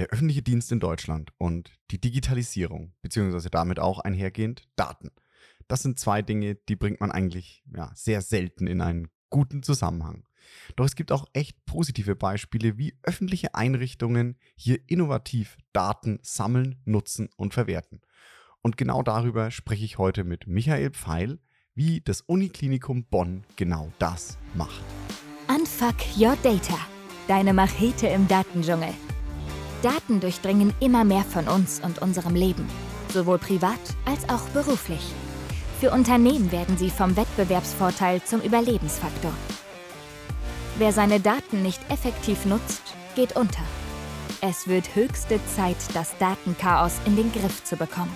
Der öffentliche Dienst in Deutschland und die Digitalisierung, beziehungsweise damit auch einhergehend Daten. Das sind zwei Dinge, die bringt man eigentlich ja, sehr selten in einen guten Zusammenhang. Doch es gibt auch echt positive Beispiele, wie öffentliche Einrichtungen hier innovativ Daten sammeln, nutzen und verwerten. Und genau darüber spreche ich heute mit Michael Pfeil, wie das Uniklinikum Bonn genau das macht. Unfuck Your Data. Deine Machete im Datendschungel. Daten durchdringen immer mehr von uns und unserem Leben, sowohl privat als auch beruflich. Für Unternehmen werden sie vom Wettbewerbsvorteil zum Überlebensfaktor. Wer seine Daten nicht effektiv nutzt, geht unter. Es wird höchste Zeit, das Datenchaos in den Griff zu bekommen.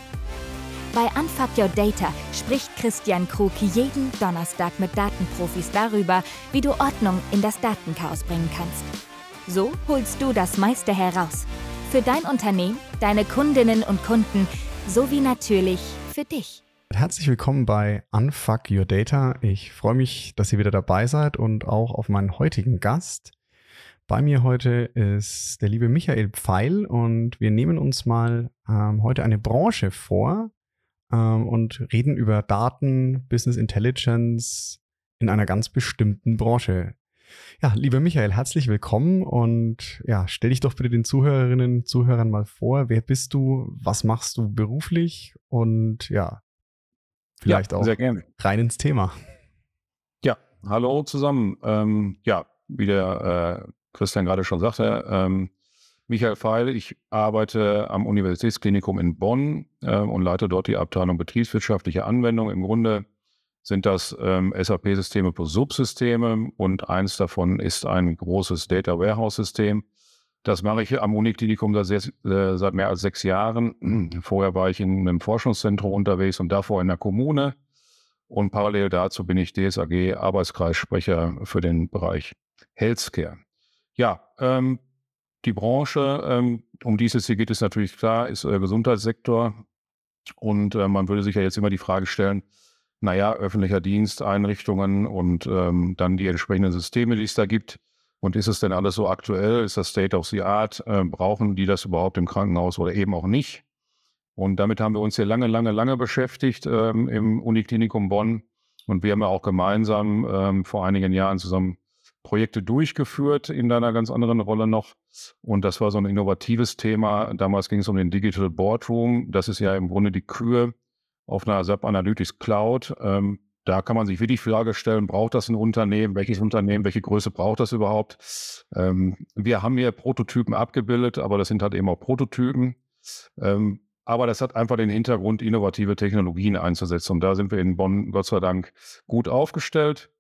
Bei Unfuck Your Data spricht Christian Krug jeden Donnerstag mit Datenprofis darüber, wie du Ordnung in das Datenchaos bringen kannst. So holst du das meiste heraus. Für dein Unternehmen, deine Kundinnen und Kunden sowie natürlich für dich. Herzlich willkommen bei Unfuck Your Data. Ich freue mich, dass ihr wieder dabei seid und auch auf meinen heutigen Gast. Bei mir heute ist der liebe Michael Pfeil und wir nehmen uns mal ähm, heute eine Branche vor, ähm, und reden über Daten, Business Intelligence in einer ganz bestimmten Branche. Ja, lieber Michael, herzlich willkommen und ja, stell dich doch bitte den Zuhörerinnen und Zuhörern mal vor. Wer bist du? Was machst du beruflich? Und ja, vielleicht ja, auch rein ins Thema. Ja, hallo zusammen. Ähm, ja, wie der äh, Christian gerade schon sagte, ähm, Michael Feil, ich arbeite am Universitätsklinikum in Bonn äh, und leite dort die Abteilung betriebswirtschaftliche Anwendung. Im Grunde sind das ähm, SAP-Systeme plus Subsysteme und eins davon ist ein großes Data Warehouse-System. Das mache ich am Uniklinikum seit, äh, seit mehr als sechs Jahren. Vorher war ich in einem Forschungszentrum unterwegs und davor in der Kommune. Und parallel dazu bin ich DSAG Arbeitskreissprecher für den Bereich Healthcare. Ja, ähm, die Branche, ähm, um die es hier geht, ist natürlich klar, ist der Gesundheitssektor. Und äh, man würde sich ja jetzt immer die Frage stellen, naja, öffentlicher Dienst, Einrichtungen und ähm, dann die entsprechenden Systeme, die es da gibt. Und ist es denn alles so aktuell? Ist das State of the Art? Äh, brauchen die das überhaupt im Krankenhaus oder eben auch nicht? Und damit haben wir uns hier lange, lange, lange beschäftigt ähm, im Uniklinikum Bonn. Und wir haben ja auch gemeinsam ähm, vor einigen Jahren zusammen Projekte durchgeführt in deiner ganz anderen Rolle noch. Und das war so ein innovatives Thema. Damals ging es um den Digital Boardroom. Das ist ja im Grunde die Kühe auf einer SAP Analytics Cloud. Ähm, da kann man sich wirklich die Frage stellen, braucht das ein Unternehmen? Welches Unternehmen? Welche Größe braucht das überhaupt? Ähm, wir haben hier Prototypen abgebildet, aber das sind halt eben auch Prototypen. Ähm, aber das hat einfach den Hintergrund, innovative Technologien einzusetzen. Und da sind wir in Bonn, Gott sei Dank, gut aufgestellt.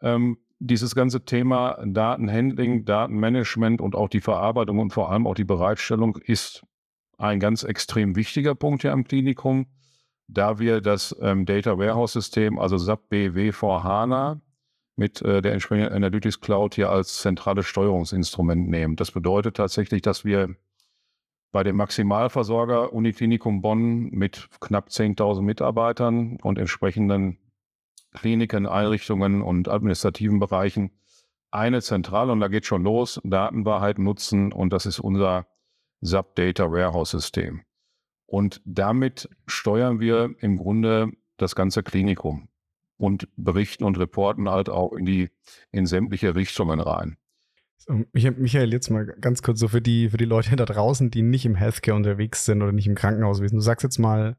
Ähm, dieses ganze Thema Datenhandling, Datenmanagement und auch die Verarbeitung und vor allem auch die Bereitstellung ist ein ganz extrem wichtiger Punkt hier am Klinikum, da wir das ähm, Data Warehouse System, also SAP BW vor HANA, mit äh, der entsprechenden Analytics Cloud hier als zentrales Steuerungsinstrument nehmen. Das bedeutet tatsächlich, dass wir bei dem Maximalversorger Uniklinikum Bonn mit knapp 10.000 Mitarbeitern und entsprechenden Kliniken, Einrichtungen und administrativen Bereichen eine Zentrale, und da geht schon los, Datenwahrheit nutzen und das ist unser SAP Data Warehouse System. Und damit steuern wir im Grunde das ganze Klinikum und berichten und reporten halt auch in die, in sämtliche Richtungen rein. Michael, jetzt mal ganz kurz so für die, für die Leute da draußen, die nicht im Healthcare unterwegs sind oder nicht im Krankenhauswesen. Du sagst jetzt mal,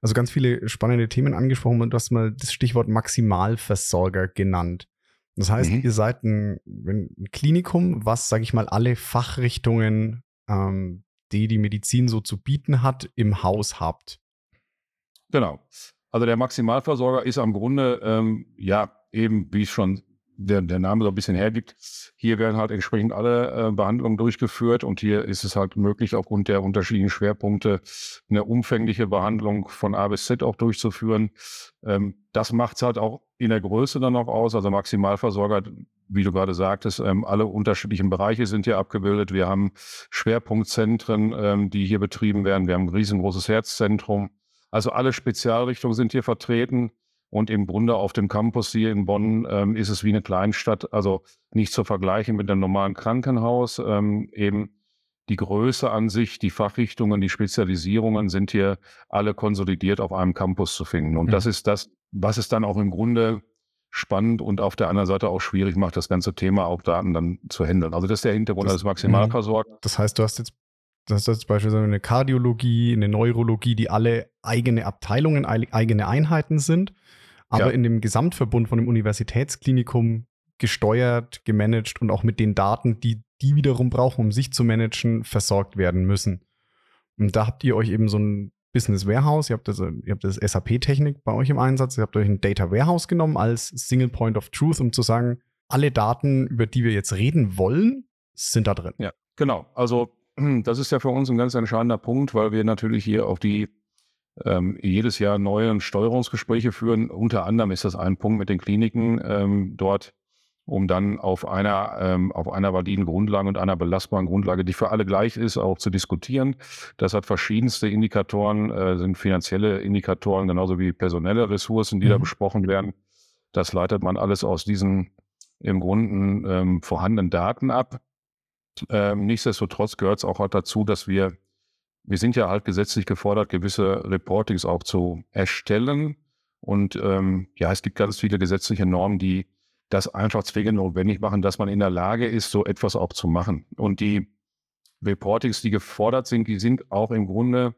also ganz viele spannende Themen angesprochen und du hast mal das Stichwort Maximalversorger genannt. Das heißt, mhm. ihr seid ein, ein, Klinikum, was, sage ich mal, alle Fachrichtungen, ähm, die die Medizin so zu bieten hat, im Haus habt. Genau. Also der Maximalversorger ist am Grunde, ähm, ja, eben, wie schon der, der Name so ein bisschen hergibt. Hier werden halt entsprechend alle äh, Behandlungen durchgeführt und hier ist es halt möglich, aufgrund der unterschiedlichen Schwerpunkte eine umfängliche Behandlung von A bis Z auch durchzuführen. Ähm, das macht es halt auch in der Größe dann noch aus. Also Maximalversorger, wie du gerade sagtest, ähm, alle unterschiedlichen Bereiche sind hier abgebildet. Wir haben Schwerpunktzentren, ähm, die hier betrieben werden. Wir haben ein riesengroßes Herzzentrum. Also alle Spezialrichtungen sind hier vertreten. Und im Grunde auf dem Campus hier in Bonn ähm, ist es wie eine Kleinstadt, also nicht zu vergleichen mit einem normalen Krankenhaus. Eben die Größe an sich, die Fachrichtungen, die Spezialisierungen sind hier alle konsolidiert auf einem Campus zu finden. Und mhm. das ist das, was es dann auch im Grunde spannend und auf der anderen Seite auch schwierig macht, das ganze Thema auch Daten dann zu handeln. Also das ist der Hintergrund das, als Maximalversorger. Das heißt, du hast jetzt das ist beispielsweise eine Kardiologie, eine Neurologie, die alle eigene Abteilungen, eigene Einheiten sind, aber ja. in dem Gesamtverbund von dem Universitätsklinikum gesteuert, gemanagt und auch mit den Daten, die die wiederum brauchen, um sich zu managen, versorgt werden müssen. Und da habt ihr euch eben so ein Business Warehouse, ihr habt das, ihr habt das SAP-Technik bei euch im Einsatz, ihr habt euch ein Data Warehouse genommen als Single Point of Truth, um zu sagen, alle Daten, über die wir jetzt reden wollen, sind da drin. Ja, genau. Also das ist ja für uns ein ganz entscheidender Punkt, weil wir natürlich hier auf die ähm, jedes Jahr neue Steuerungsgespräche führen. Unter anderem ist das ein Punkt mit den Kliniken ähm, dort um dann auf einer, ähm, auf einer validen Grundlage und einer belastbaren Grundlage, die für alle gleich ist, auch zu diskutieren. Das hat verschiedenste Indikatoren, äh, sind finanzielle Indikatoren, genauso wie personelle Ressourcen, die mhm. da besprochen werden. Das leitet man alles aus diesen im Grunde ähm, vorhandenen Daten ab. Ähm, nichtsdestotrotz gehört es auch halt dazu, dass wir, wir sind ja halt gesetzlich gefordert, gewisse Reportings auch zu erstellen. Und ähm, ja, es gibt ganz viele gesetzliche Normen, die das einfach zwingend notwendig machen, dass man in der Lage ist, so etwas auch zu machen. Und die Reportings, die gefordert sind, die sind auch im Grunde,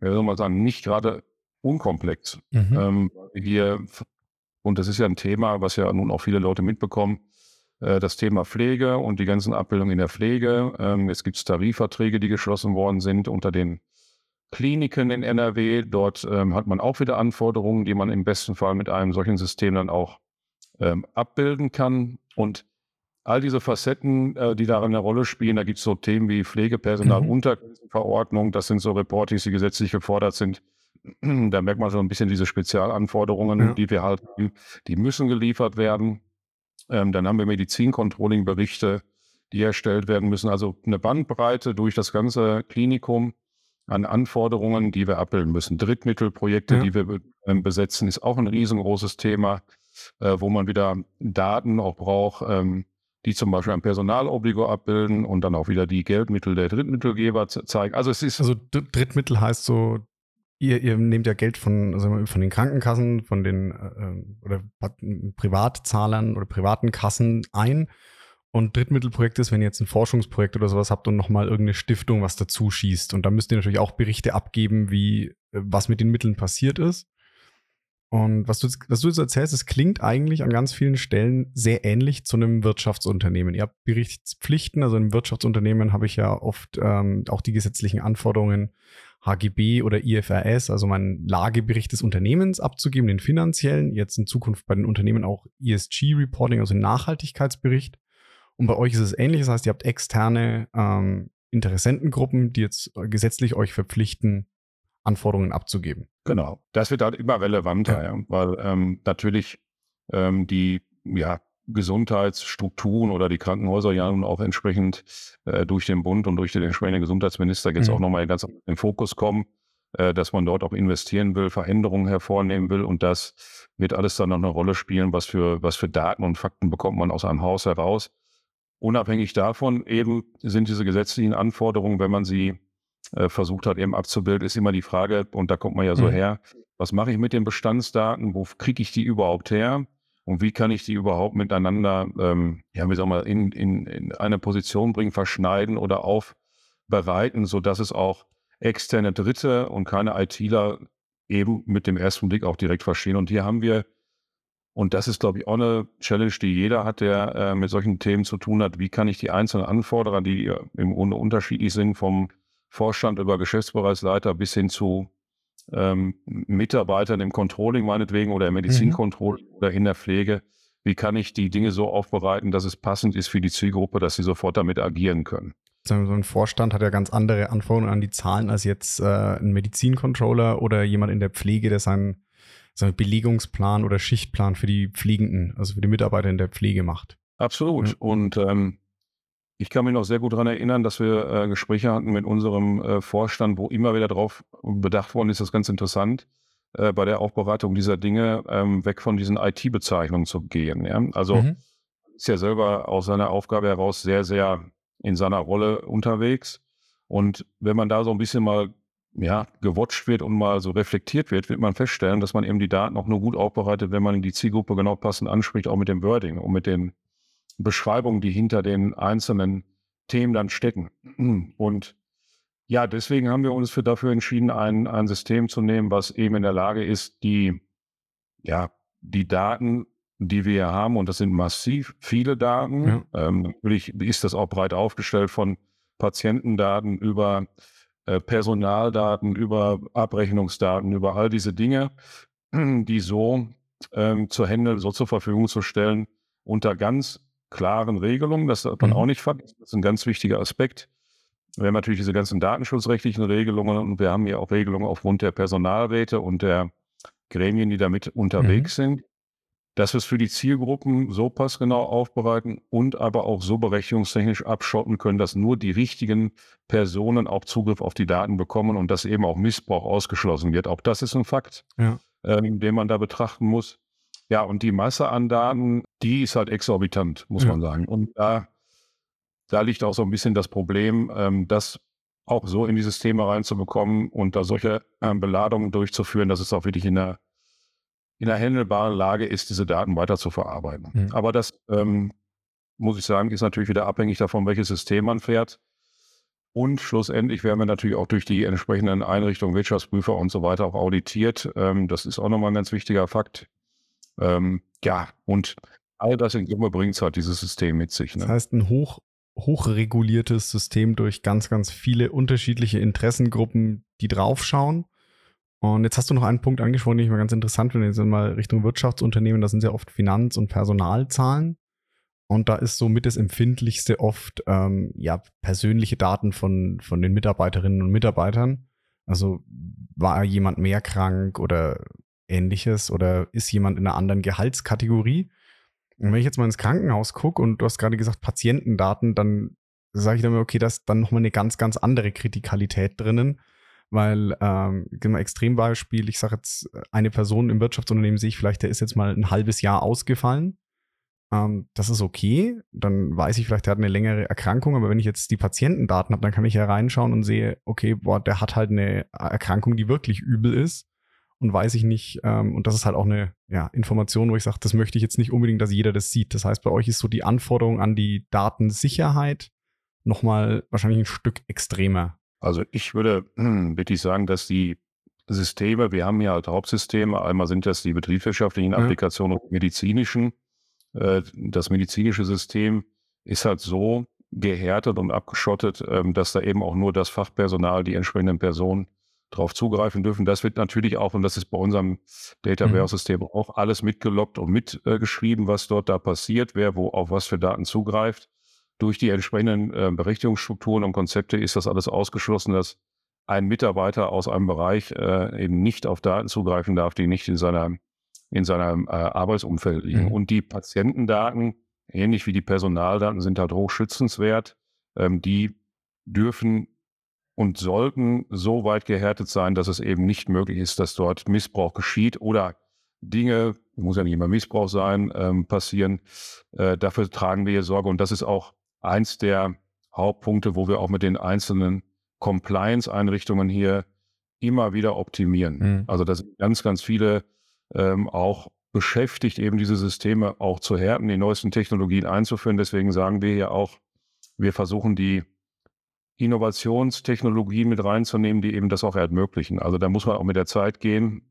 wie soll man sagen, nicht gerade unkomplex. Mhm. Ähm, hier, und das ist ja ein Thema, was ja nun auch viele Leute mitbekommen, äh, das Thema Pflege und die ganzen Abbildungen in der Pflege. Ähm, es gibt Tarifverträge, die geschlossen worden sind unter den Kliniken in NRW. Dort ähm, hat man auch wieder Anforderungen, die man im besten Fall mit einem solchen System dann auch ähm, abbilden kann. Und all diese Facetten, äh, die darin eine Rolle spielen, da gibt es so Themen wie Pflegepersonalunterverordnung, mhm. das sind so Reportings, die gesetzlich gefordert sind. da merkt man so ein bisschen diese Spezialanforderungen, ja. die wir halt, die müssen geliefert werden. Ähm, dann haben wir Medizincontrolling-Berichte, die erstellt werden müssen. Also eine Bandbreite durch das ganze Klinikum an Anforderungen, die wir abbilden müssen. Drittmittelprojekte, ja. die wir äh, besetzen, ist auch ein riesengroßes Thema äh, wo man wieder Daten auch braucht, ähm, die zum Beispiel ein Personalobligo abbilden und dann auch wieder die Geldmittel der Drittmittelgeber zeigen. Also es ist. Also Drittmittel heißt so, ihr, ihr nehmt ja Geld von, also von den Krankenkassen, von den äh, oder Privatzahlern oder privaten Kassen ein. Und Drittmittelprojekt ist, wenn ihr jetzt ein Forschungsprojekt oder sowas habt und nochmal irgendeine Stiftung was dazu schießt. Und da müsst ihr natürlich auch Berichte abgeben, wie, äh, was mit den Mitteln passiert ist. Und was du, was du jetzt erzählst, es klingt eigentlich an ganz vielen Stellen sehr ähnlich zu einem Wirtschaftsunternehmen. Ihr habt Berichtspflichten, also im Wirtschaftsunternehmen habe ich ja oft ähm, auch die gesetzlichen Anforderungen HGB oder IFRS, also meinen Lagebericht des Unternehmens abzugeben, den finanziellen, jetzt in Zukunft bei den Unternehmen auch ESG-Reporting, also Nachhaltigkeitsbericht. Und bei euch ist es ähnlich, das heißt, ihr habt externe ähm, Interessentengruppen, die jetzt gesetzlich euch verpflichten, Anforderungen abzugeben. Genau, das wird halt immer relevanter, ja. Ja, weil ähm, natürlich ähm, die ja, Gesundheitsstrukturen oder die Krankenhäuser ja nun auch entsprechend äh, durch den Bund und durch den entsprechenden Gesundheitsminister jetzt mhm. auch nochmal ganz in den Fokus kommen, äh, dass man dort auch investieren will, Veränderungen hervornehmen will und das wird alles dann noch eine Rolle spielen, was für, was für Daten und Fakten bekommt man aus einem Haus heraus. Unabhängig davon eben sind diese gesetzlichen Anforderungen, wenn man sie äh, versucht hat eben abzubilden, ist immer die Frage, und da kommt man ja so mhm. her, was mache ich mit den Bestandsdaten, wo kriege ich die überhaupt her und wie kann ich die überhaupt miteinander, ähm, ja, wie soll man, in, in, in eine Position bringen, verschneiden oder aufbereiten, sodass es auch externe Dritte und keine ITler eben mit dem ersten Blick auch direkt verstehen. Und hier haben wir, und das ist, glaube ich, auch eine Challenge, die jeder hat, der äh, mit solchen Themen zu tun hat, wie kann ich die einzelnen Anforderer, die äh, im Grunde unterschiedlich sind, vom Vorstand über Geschäftsbereichsleiter bis hin zu ähm, Mitarbeitern im Controlling meinetwegen oder im Medizincontrolling mhm. oder in der Pflege. Wie kann ich die Dinge so aufbereiten, dass es passend ist für die Zielgruppe, dass sie sofort damit agieren können? So ein Vorstand hat ja ganz andere Anforderungen an die Zahlen als jetzt äh, ein Medizincontroller oder jemand in der Pflege, der seinen, seinen Belegungsplan oder Schichtplan für die Pflegenden, also für die Mitarbeiter in der Pflege macht. Absolut. Ja. Und ähm, ich kann mich noch sehr gut daran erinnern, dass wir äh, Gespräche hatten mit unserem äh, Vorstand, wo immer wieder darauf bedacht worden ist, das ist ganz interessant, äh, bei der Aufbereitung dieser Dinge ähm, weg von diesen IT-Bezeichnungen zu gehen. Ja? Also mhm. ist ja selber aus seiner Aufgabe heraus sehr, sehr in seiner Rolle unterwegs. Und wenn man da so ein bisschen mal ja, gewatcht wird und mal so reflektiert wird, wird man feststellen, dass man eben die Daten auch nur gut aufbereitet, wenn man die Zielgruppe genau passend anspricht, auch mit dem Wording und mit den Beschreibungen, die hinter den einzelnen Themen dann stecken. Und ja, deswegen haben wir uns für dafür entschieden, ein, ein System zu nehmen, was eben in der Lage ist, die, ja, die Daten, die wir hier haben, und das sind massiv viele Daten, ja. ähm, natürlich ist das auch breit aufgestellt von Patientendaten über äh, Personaldaten, über Abrechnungsdaten, über all diese Dinge, die so ähm, zur Hände, so zur Verfügung zu stellen, unter ganz klaren Regelungen. Das darf man mhm. auch nicht vergessen. Das ist ein ganz wichtiger Aspekt. Wir haben natürlich diese ganzen datenschutzrechtlichen Regelungen und wir haben ja auch Regelungen aufgrund der Personalräte und der Gremien, die damit unterwegs mhm. sind, dass wir es für die Zielgruppen so passgenau aufbereiten und aber auch so berechnungstechnisch abschotten können, dass nur die richtigen Personen auch Zugriff auf die Daten bekommen und dass eben auch Missbrauch ausgeschlossen wird. Auch das ist ein Fakt, ja. ähm, den man da betrachten muss. Ja, und die Masse an Daten, die ist halt exorbitant, muss ja. man sagen. Und da da liegt auch so ein bisschen das Problem, ähm, das auch so in dieses Thema reinzubekommen und da solche ähm, Beladungen durchzuführen, dass es auch wirklich in der, in der handelbaren Lage ist, diese Daten weiter zu verarbeiten. Mhm. Aber das, ähm, muss ich sagen, ist natürlich wieder abhängig davon, welches System man fährt. Und schlussendlich werden wir natürlich auch durch die entsprechenden Einrichtungen, Wirtschaftsprüfer und so weiter auch auditiert. Ähm, das ist auch nochmal ein ganz wichtiger Fakt. Ähm, ja, und all das in Summe bringt es halt dieses System mit sich. Ne? Das heißt, ein hoch hochreguliertes System durch ganz, ganz viele unterschiedliche Interessengruppen, die draufschauen. Und jetzt hast du noch einen Punkt angesprochen, den ich mal ganz interessant finde. Jetzt sind mal Richtung Wirtschaftsunternehmen, das sind sehr oft Finanz- und Personalzahlen. Und da ist somit das Empfindlichste oft ähm, ja, persönliche Daten von, von den Mitarbeiterinnen und Mitarbeitern. Also war jemand mehr krank oder ähnliches oder ist jemand in einer anderen Gehaltskategorie? Und wenn ich jetzt mal ins Krankenhaus gucke und du hast gerade gesagt Patientendaten, dann sage ich dann mir, okay, da ist dann nochmal eine ganz, ganz andere Kritikalität drinnen. Weil, ähm, mal Extrembeispiel, ich sage jetzt, eine Person im Wirtschaftsunternehmen sehe ich vielleicht, der ist jetzt mal ein halbes Jahr ausgefallen. Ähm, das ist okay. Dann weiß ich vielleicht, der hat eine längere Erkrankung, aber wenn ich jetzt die Patientendaten habe, dann kann ich ja reinschauen und sehe, okay, boah, der hat halt eine Erkrankung, die wirklich übel ist und weiß ich nicht. Ähm, und das ist halt auch eine ja, Information, wo ich sage, das möchte ich jetzt nicht unbedingt, dass jeder das sieht. Das heißt, bei euch ist so die Anforderung an die Datensicherheit nochmal wahrscheinlich ein Stück extremer. Also ich würde wirklich sagen, dass die Systeme, wir haben ja halt Hauptsysteme, einmal sind das die betriebswirtschaftlichen ja. Applikationen und medizinischen. Äh, das medizinische System ist halt so gehärtet und abgeschottet, ähm, dass da eben auch nur das Fachpersonal, die entsprechenden Personen darauf zugreifen dürfen. Das wird natürlich auch, und das ist bei unserem Data mhm. Warehouse-System auch alles mitgelockt und mitgeschrieben, äh, was dort da passiert, wer wo auf was für Daten zugreift. Durch die entsprechenden äh, Berechtigungsstrukturen und Konzepte ist das alles ausgeschlossen, dass ein Mitarbeiter aus einem Bereich äh, eben nicht auf Daten zugreifen darf, die nicht in seiner in seinem äh, Arbeitsumfeld liegen. Mhm. Und die Patientendaten, ähnlich wie die Personaldaten, sind halt hochschützenswert. Ähm, die dürfen und sollten so weit gehärtet sein, dass es eben nicht möglich ist, dass dort Missbrauch geschieht oder Dinge, muss ja nicht immer Missbrauch sein, ähm, passieren. Äh, dafür tragen wir hier Sorge und das ist auch eins der Hauptpunkte, wo wir auch mit den einzelnen Compliance-Einrichtungen hier immer wieder optimieren. Mhm. Also da sind ganz, ganz viele ähm, auch beschäftigt, eben diese Systeme auch zu härten, die neuesten Technologien einzuführen. Deswegen sagen wir hier auch, wir versuchen die Innovationstechnologien mit reinzunehmen, die eben das auch ermöglichen. Also da muss man auch mit der Zeit gehen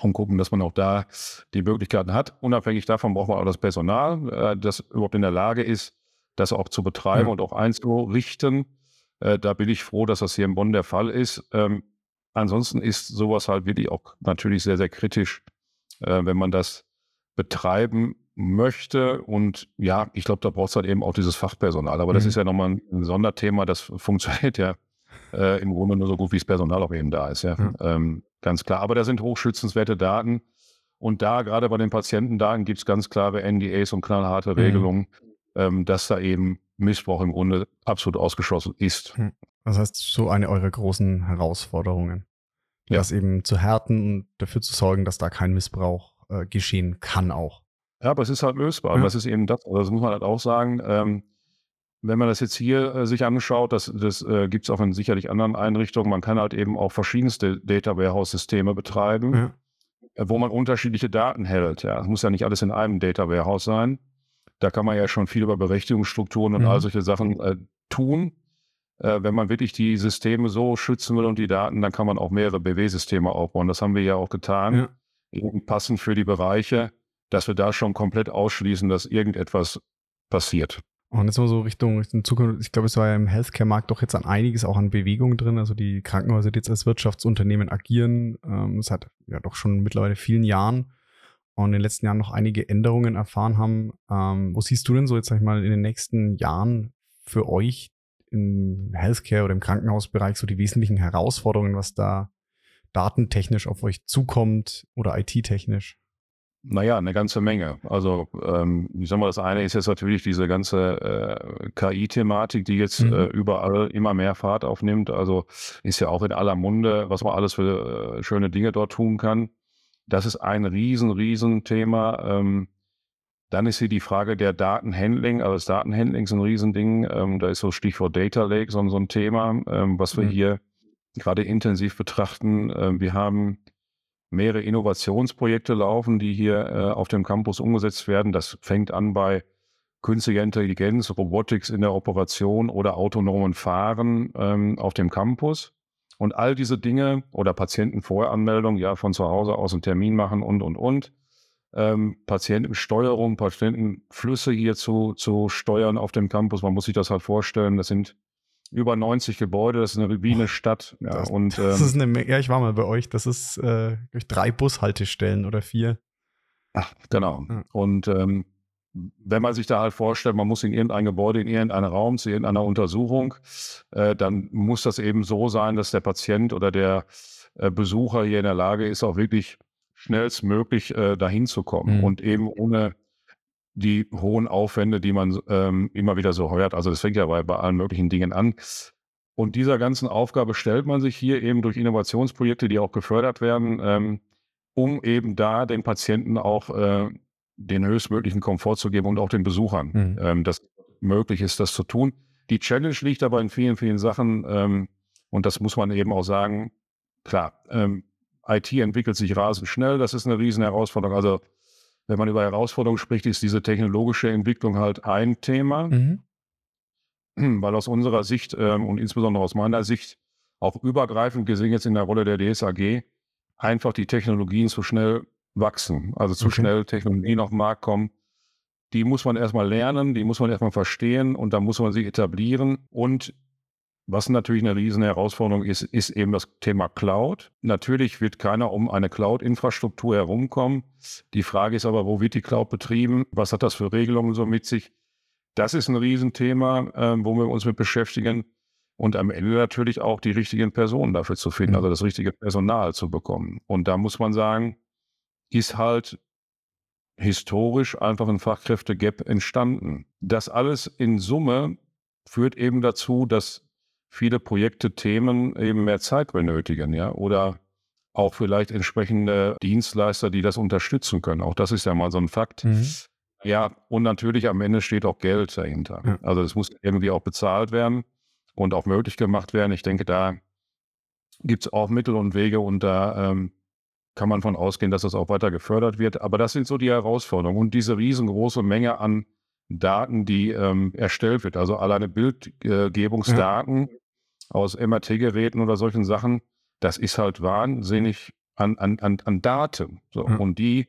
und gucken, dass man auch da die Möglichkeiten hat. Unabhängig davon braucht man auch das Personal, äh, das überhaupt in der Lage ist, das auch zu betreiben ja. und auch einzurichten. Äh, da bin ich froh, dass das hier in Bonn der Fall ist. Ähm, ansonsten ist sowas halt wirklich auch natürlich sehr, sehr kritisch, äh, wenn man das betreiben möchte. Und ja, ich glaube, da braucht es halt eben auch dieses Fachpersonal. Aber mhm. das ist ja nochmal ein, Sonderthema. Das funktioniert ja äh, im Grunde nur so gut, wie das Personal auch eben da ist. Ja, mhm. ähm, ganz klar. Aber da sind hochschützenswerte Daten. Und da, gerade bei den Patientendaten, gibt es ganz klare NDAs und knallharte mhm. Regelungen, ähm, dass da eben Missbrauch im Grunde absolut ausgeschlossen ist. Mhm. Das heißt, so eine eurer großen Herausforderungen. Ja. Das eben zu härten und dafür zu sorgen, dass da kein Missbrauch äh, geschehen kann auch. Ja, aber es ist halt lösbar. Ja. Und das ist eben das, also das muss man halt auch sagen. Ähm, wenn man das jetzt hier äh, sich anschaut, das, das äh, gibt es auch in sicherlich anderen Einrichtungen, man kann halt eben auch verschiedenste Data Warehouse-Systeme betreiben, ja. äh, wo man unterschiedliche Daten hält. Ja, es muss ja nicht alles in einem Data Warehouse sein. Da kann man ja schon viel über Berechtigungsstrukturen und mhm. all solche Sachen äh, tun. Äh, wenn man wirklich die Systeme so schützen will und die Daten, dann kann man auch mehrere BW-Systeme aufbauen. Das haben wir ja auch getan, ja. eben passend für die Bereiche, dass wir da schon komplett ausschließen, dass irgendetwas passiert. Und jetzt mal so Richtung, Richtung Zukunft, ich glaube, es war ja im Healthcare-Markt doch jetzt an einiges auch an Bewegung drin. Also die Krankenhäuser, die jetzt als Wirtschaftsunternehmen agieren, ähm, hat ja doch schon mittlerweile vielen Jahren und in den letzten Jahren noch einige Änderungen erfahren haben. Ähm, wo siehst du denn so jetzt, sag ich mal, in den nächsten Jahren für euch im Healthcare oder im Krankenhausbereich so die wesentlichen Herausforderungen, was da datentechnisch auf euch zukommt oder IT-technisch? Naja, eine ganze Menge. Also, ähm, ich sag mal, das eine ist jetzt natürlich diese ganze äh, KI-Thematik, die jetzt mhm. äh, überall immer mehr Fahrt aufnimmt. Also ist ja auch in aller Munde, was man alles für äh, schöne Dinge dort tun kann. Das ist ein riesen, riesen Thema. Ähm, dann ist hier die Frage der Datenhandling. Also das Datenhandling ist ein Riesending. Ähm, da ist so Stichwort Data Lake so, so ein Thema, ähm, was wir mhm. hier gerade intensiv betrachten. Ähm, wir haben mehrere Innovationsprojekte laufen, die hier äh, auf dem Campus umgesetzt werden. Das fängt an bei künstlicher Intelligenz, Robotics in der Operation oder autonomen Fahren ähm, auf dem Campus. Und all diese Dinge oder Patientenvoranmeldung, ja, von zu Hause aus einen Termin machen und, und, und. Ähm, Patientensteuerung, Patientenflüsse hier zu, zu steuern auf dem Campus. Man muss sich das halt vorstellen. Das sind über 90 Gebäude, das ist eine wie eine Stadt. Ja, das, und, das ähm, ist eine, ja, ich war mal bei euch, das ist äh, drei Bushaltestellen oder vier. Ach, genau. Ja. Und ähm, wenn man sich da halt vorstellt, man muss in irgendein Gebäude, in irgendeinen Raum zu irgendeiner Untersuchung, äh, dann muss das eben so sein, dass der Patient oder der äh, Besucher hier in der Lage ist, auch wirklich schnellstmöglich äh, dahin zu kommen mhm. und eben ohne die hohen Aufwände, die man ähm, immer wieder so heuert. Also das fängt ja bei, bei allen möglichen Dingen an. Und dieser ganzen Aufgabe stellt man sich hier eben durch Innovationsprojekte, die auch gefördert werden, ähm, um eben da den Patienten auch äh, den höchstmöglichen Komfort zu geben und auch den Besuchern, mhm. ähm, dass möglich ist, das zu tun. Die Challenge liegt aber in vielen, vielen Sachen ähm, und das muss man eben auch sagen. Klar, ähm, IT entwickelt sich rasend schnell, das ist eine riesen Herausforderung. Also wenn man über Herausforderungen spricht, ist diese technologische Entwicklung halt ein Thema, mhm. weil aus unserer Sicht ähm, und insbesondere aus meiner Sicht auch übergreifend gesehen jetzt in der Rolle der DSAG einfach die Technologien zu schnell wachsen, also zu okay. schnell Technologien auf den Markt kommen. Die muss man erstmal lernen, die muss man erstmal verstehen und dann muss man sie etablieren und was natürlich eine riesen Herausforderung ist, ist eben das Thema Cloud. Natürlich wird keiner um eine Cloud-Infrastruktur herumkommen. Die Frage ist aber, wo wird die Cloud betrieben? Was hat das für Regelungen so mit sich? Das ist ein Riesenthema, äh, wo wir uns mit beschäftigen. Und am Ende natürlich auch die richtigen Personen dafür zu finden, mhm. also das richtige Personal zu bekommen. Und da muss man sagen, ist halt historisch einfach ein Fachkräftegap entstanden. Das alles in Summe führt eben dazu, dass viele Projekte, Themen eben mehr Zeit benötigen, ja, oder auch vielleicht entsprechende Dienstleister, die das unterstützen können. Auch das ist ja mal so ein Fakt. Mhm. Ja, und natürlich am Ende steht auch Geld dahinter. Ja. Also es muss irgendwie auch bezahlt werden und auch möglich gemacht werden. Ich denke, da gibt es auch Mittel und Wege und da ähm, kann man von ausgehen, dass das auch weiter gefördert wird. Aber das sind so die Herausforderungen und diese riesengroße Menge an Daten, die ähm, erstellt wird. Also alleine Bildgebungsdaten, ja aus MRT-Geräten oder solchen Sachen, das ist halt wahnsinnig an, an, an, an Daten. So. Mhm. Und die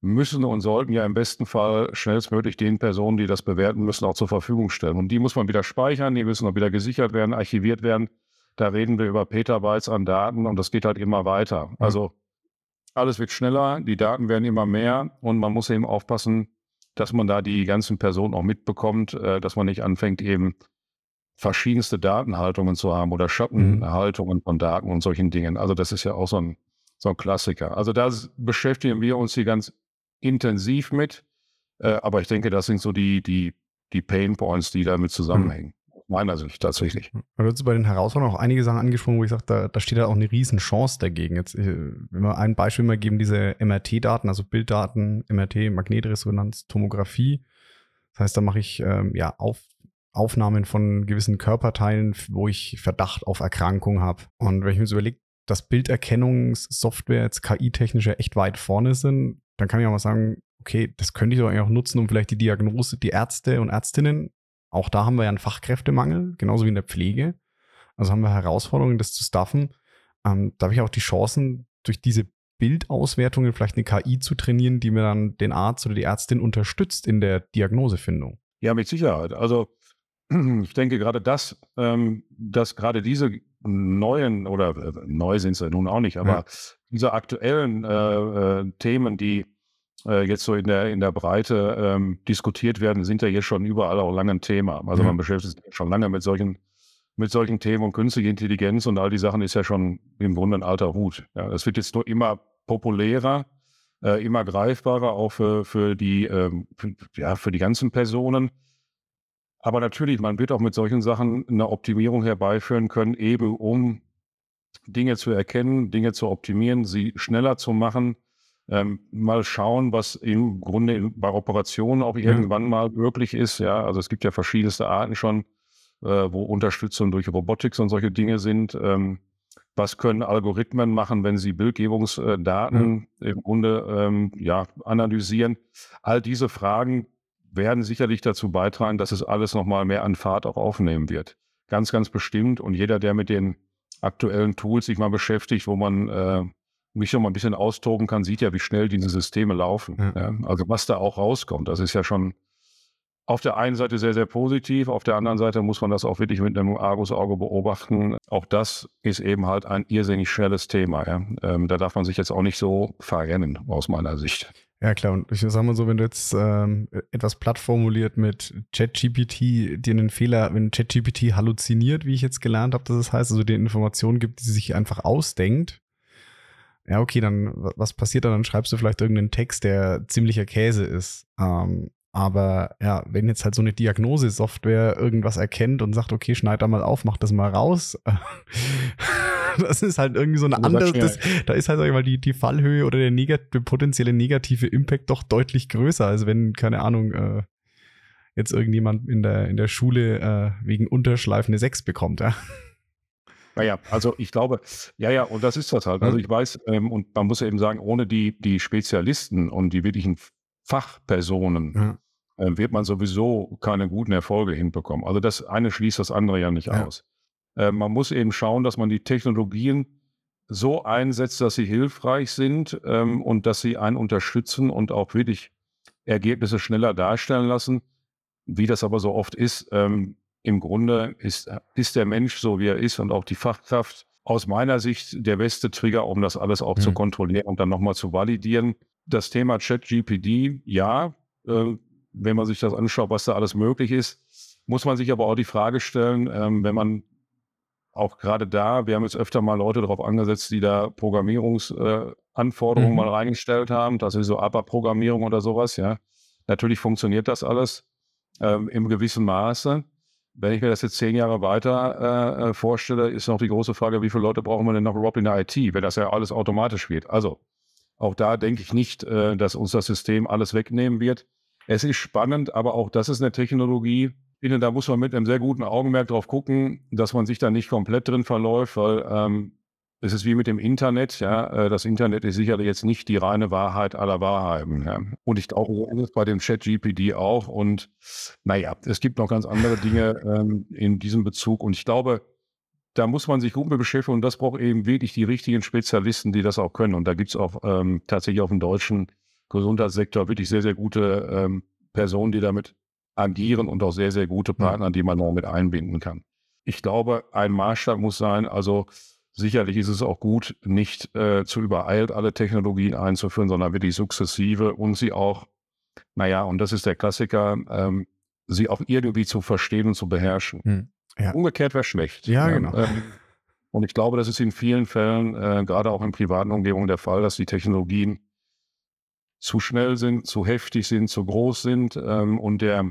müssen und sollten ja im besten Fall schnellstmöglich den Personen, die das bewerten müssen, auch zur Verfügung stellen. Und die muss man wieder speichern, die müssen auch wieder gesichert werden, archiviert werden. Da reden wir über Petabytes an Daten und das geht halt immer weiter. Mhm. Also alles wird schneller, die Daten werden immer mehr und man muss eben aufpassen, dass man da die ganzen Personen auch mitbekommt, äh, dass man nicht anfängt, eben verschiedenste Datenhaltungen zu haben oder Schattenhaltungen mhm. von Daten und solchen Dingen. Also das ist ja auch so ein, so ein Klassiker. Also da beschäftigen wir uns hier ganz intensiv mit. Äh, aber ich denke, das sind so die, die, die Pain Points, die damit zusammenhängen. Mhm. Meiner Sicht tatsächlich. Du hast bei den Herausforderungen auch einige Sachen angesprochen, wo ich sage, da, da steht ja auch eine Riesenchance dagegen. Jetzt, äh, wenn wir ein Beispiel mal geben, diese MRT-Daten, also Bilddaten, MRT, Magnetresonanz, Tomographie. Das heißt, da mache ich ähm, ja auf Aufnahmen von gewissen Körperteilen, wo ich Verdacht auf Erkrankung habe. Und wenn ich mir so überlege, dass Bilderkennungssoftware jetzt KI-technisch echt weit vorne sind, dann kann ich auch mal sagen, okay, das könnte ich doch eigentlich auch nutzen, um vielleicht die Diagnose, die Ärzte und Ärztinnen, auch da haben wir ja einen Fachkräftemangel, genauso wie in der Pflege. Also haben wir Herausforderungen, das zu staffen. Ähm, da habe ich auch die Chancen, durch diese Bildauswertungen vielleicht eine KI zu trainieren, die mir dann den Arzt oder die Ärztin unterstützt in der Diagnosefindung. Ja, mit Sicherheit. Also ich denke gerade das, ähm, dass gerade diese neuen oder äh, neu sind sie nun auch nicht, aber ja. diese aktuellen äh, äh, Themen, die äh, jetzt so in der, in der Breite ähm, diskutiert werden, sind ja jetzt schon überall auch lange ein Thema. Also ja. man beschäftigt sich schon lange mit solchen, mit solchen Themen und künstliche Intelligenz und all die Sachen ist ja schon im Grunde ein alter Hut. Ja, das wird jetzt nur immer populärer, äh, immer greifbarer, auch für, für, die, ähm, für, ja, für die ganzen Personen. Aber natürlich, man wird auch mit solchen Sachen eine Optimierung herbeiführen können, eben um Dinge zu erkennen, Dinge zu optimieren, sie schneller zu machen. Ähm, mal schauen, was im Grunde bei Operationen auch irgendwann mal möglich ist. Ja, also es gibt ja verschiedenste Arten schon, äh, wo Unterstützung durch Robotik und solche Dinge sind. Ähm, was können Algorithmen machen, wenn sie Bildgebungsdaten ja. im Grunde ähm, ja, analysieren? All diese Fragen werden sicherlich dazu beitragen, dass es alles nochmal mehr an Fahrt auch aufnehmen wird. Ganz, ganz bestimmt. Und jeder, der mit den aktuellen Tools sich mal beschäftigt, wo man äh, mich noch mal ein bisschen austoben kann, sieht ja, wie schnell diese Systeme laufen. Ja. Ja? Also was da auch rauskommt, das ist ja schon auf der einen Seite sehr, sehr positiv, auf der anderen Seite muss man das auch wirklich mit einem Argusauge beobachten. Auch das ist eben halt ein irrsinnig schnelles Thema. Ja? Ähm, da darf man sich jetzt auch nicht so verrennen, aus meiner Sicht. Ja, klar. Und ich sag mal so, wenn du jetzt ähm, etwas platt formuliert mit ChatGPT dir einen Fehler, wenn ChatGPT halluziniert, wie ich jetzt gelernt habe, dass es heißt, also dir Informationen gibt, die sie sich einfach ausdenkt, ja, okay, dann was passiert dann? Dann schreibst du vielleicht irgendeinen Text, der ziemlicher Käse ist. Ähm, aber ja, wenn jetzt halt so eine Diagnosesoftware irgendwas erkennt und sagt, okay, schneid da mal auf, mach das mal raus, das ist halt irgendwie so eine andere, das, da ist halt, sag ich mal, die, die Fallhöhe oder der, negat der potenzielle negative Impact doch deutlich größer, als wenn, keine Ahnung, äh, jetzt irgendjemand in der, in der Schule äh, wegen Unterschleif eine 6 bekommt, ja. Naja, also ich glaube, ja, ja, und das ist das halt. Also ich weiß, ähm, und man muss ja eben sagen, ohne die, die Spezialisten und die wirklichen Fachpersonen ja. äh, wird man sowieso keine guten Erfolge hinbekommen. Also das eine schließt das andere ja nicht ja. aus. Äh, man muss eben schauen, dass man die Technologien so einsetzt, dass sie hilfreich sind ähm, und dass sie einen unterstützen und auch wirklich Ergebnisse schneller darstellen lassen. Wie das aber so oft ist, ähm, im Grunde ist, ist der Mensch so, wie er ist und auch die Fachkraft aus meiner Sicht der beste Trigger, um das alles auch mhm. zu kontrollieren und dann nochmal zu validieren das Thema ChatGPD, ja, äh, wenn man sich das anschaut, was da alles möglich ist, muss man sich aber auch die Frage stellen, ähm, wenn man auch gerade da, wir haben jetzt öfter mal Leute darauf angesetzt, die da Programmierungsanforderungen äh, mhm. mal reingestellt haben, das ist so ABAP-Programmierung oder sowas, ja. Natürlich funktioniert das alles ähm, im gewissen Maße. Wenn ich mir das jetzt zehn Jahre weiter äh, äh vorstelle, ist noch die große Frage, wie viele Leute brauchen wir denn noch überhaupt in der IT, wenn das ja alles automatisch wird. Also auch da denke ich nicht, äh, dass uns das System alles wegnehmen wird. Es ist spannend, aber auch das ist eine Technologie. Finde, da muss man mit einem sehr guten Augenmerk drauf gucken, dass man sich da nicht komplett drin verläuft, weil ähm, es ist wie mit dem Internet. Ja, äh, das Internet ist sicherlich jetzt nicht die reine Wahrheit aller Wahrheiten. Ja. Und ich glaube, so ist es bei dem Chat GPD auch. Und naja, es gibt noch ganz andere Dinge ähm, in diesem Bezug. Und ich glaube, da muss man sich gut mit beschäftigen und das braucht eben wirklich die richtigen Spezialisten, die das auch können. Und da gibt es auch ähm, tatsächlich auf dem deutschen Gesundheitssektor wirklich sehr, sehr gute ähm, Personen, die damit agieren und auch sehr, sehr gute Partner, die man noch mit einbinden kann. Ich glaube, ein Maßstab muss sein, also sicherlich ist es auch gut, nicht äh, zu übereilt alle Technologien einzuführen, sondern wirklich sukzessive und sie auch, naja, und das ist der Klassiker, ähm, sie auch irgendwie zu verstehen und zu beherrschen. Hm. Ja. Umgekehrt wäre schlecht. Ja, ja, genau. Ähm, und ich glaube, das ist in vielen Fällen, äh, gerade auch in privaten Umgebungen der Fall, dass die Technologien zu schnell sind, zu heftig sind, zu groß sind ähm, und der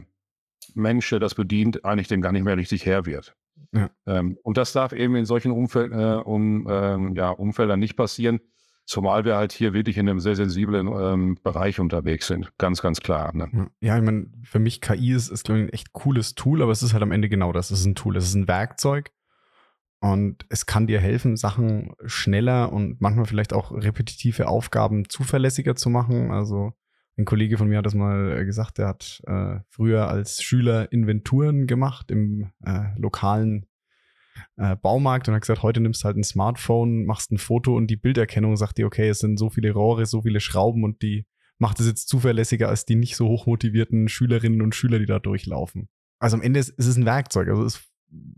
Mensch, der das bedient, eigentlich dem gar nicht mehr richtig Herr wird. Ja. Ähm, und das darf eben in solchen Umfeld, äh, um, ähm, ja, Umfeldern nicht passieren. Zumal wir halt hier wirklich in einem sehr sensiblen ähm, Bereich unterwegs sind. Ganz, ganz klar. Ne? Ja, ich meine, für mich KI ist, ist glaube ich, ein echt cooles Tool, aber es ist halt am Ende genau das. Es ist ein Tool, es ist ein Werkzeug und es kann dir helfen, Sachen schneller und manchmal vielleicht auch repetitive Aufgaben zuverlässiger zu machen. Also ein Kollege von mir hat das mal gesagt, der hat äh, früher als Schüler Inventuren gemacht im äh, lokalen äh, Baumarkt und hat gesagt, heute nimmst du halt ein Smartphone, machst ein Foto und die Bilderkennung sagt dir, okay, es sind so viele Rohre, so viele Schrauben und die macht es jetzt zuverlässiger als die nicht so hochmotivierten Schülerinnen und Schüler, die da durchlaufen. Also am Ende ist, ist es ein Werkzeug. Also es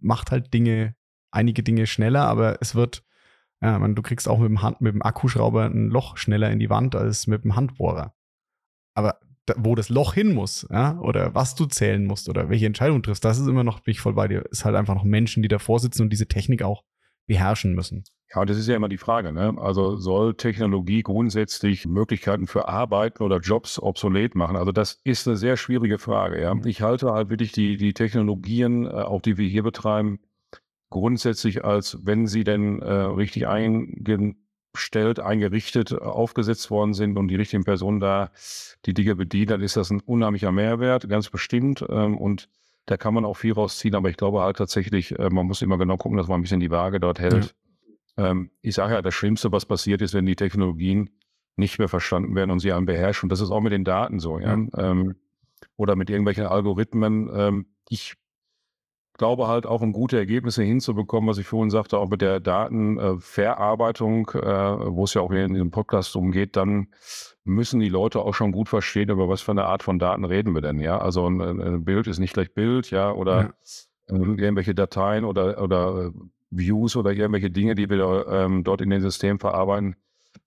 macht halt Dinge, einige Dinge schneller, aber es wird, ja, man, du kriegst auch mit dem, Hand, mit dem Akkuschrauber ein Loch schneller in die Wand als mit dem Handbohrer. Aber da, wo das Loch hin muss, ja, oder was du zählen musst oder welche Entscheidung triffst, das ist immer noch, bin ich voll bei dir, ist halt einfach noch Menschen, die davor sitzen und diese Technik auch beherrschen müssen. Ja, das ist ja immer die Frage. Ne? Also soll Technologie grundsätzlich Möglichkeiten für Arbeiten oder Jobs obsolet machen? Also das ist eine sehr schwierige Frage. Ja? Ich halte halt wirklich die, die Technologien, äh, auch die wir hier betreiben, grundsätzlich als, wenn sie denn äh, richtig eingehen stellt, eingerichtet, aufgesetzt worden sind und die richtigen Personen da die Dinge bedienen, dann ist das ein unheimlicher Mehrwert, ganz bestimmt. Ähm, und da kann man auch viel rausziehen, aber ich glaube halt tatsächlich, äh, man muss immer genau gucken, dass man ein bisschen die Waage dort hält. Ja. Ähm, ich sage ja, das Schlimmste, was passiert ist, wenn die Technologien nicht mehr verstanden werden und sie einem beherrschen. Und das ist auch mit den Daten so, ja. ja. Ähm, oder mit irgendwelchen Algorithmen. ich glaube halt auch, um gute Ergebnisse hinzubekommen, was ich vorhin sagte, auch mit der Datenverarbeitung, äh, äh, wo es ja auch in diesem Podcast umgeht, dann müssen die Leute auch schon gut verstehen, über was für eine Art von Daten reden wir denn, ja. Also ein, ein Bild ist nicht gleich Bild, ja, oder ja. irgendwelche Dateien oder, oder äh, Views oder irgendwelche Dinge, die wir ähm, dort in den Systemen verarbeiten.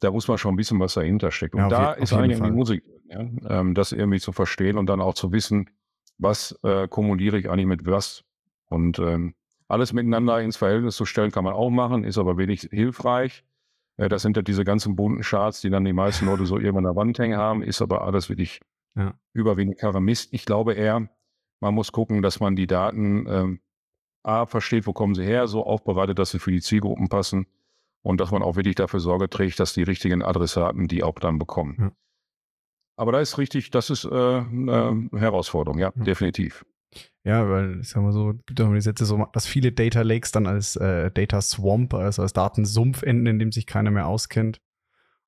Da muss man schon ein bisschen was dahinter steckt. Und ja, da ist eigentlich die Musik, ja? ähm, das irgendwie zu verstehen und dann auch zu wissen, was äh, kommuniziere ich eigentlich mit was und ähm, alles miteinander ins Verhältnis zu stellen, kann man auch machen, ist aber wenig hilfreich. Äh, das sind ja diese ganzen bunten Charts, die dann die meisten Leute so irgendwann an der Wand hängen haben, ist aber alles wirklich ja. überwiegend Mist. Ich glaube eher, man muss gucken, dass man die Daten ähm, A, versteht, wo kommen sie her, so aufbereitet, dass sie für die Zielgruppen passen und dass man auch wirklich dafür Sorge trägt, dass die richtigen Adressaten die auch dann bekommen. Ja. Aber da ist richtig, das ist äh, eine Herausforderung, ja, ja. definitiv. Ja, weil, ich sag mal so, gibt auch immer die Sätze so, dass viele Data Lakes dann als äh, Data Swamp, also als Datensumpf enden, in dem sich keiner mehr auskennt.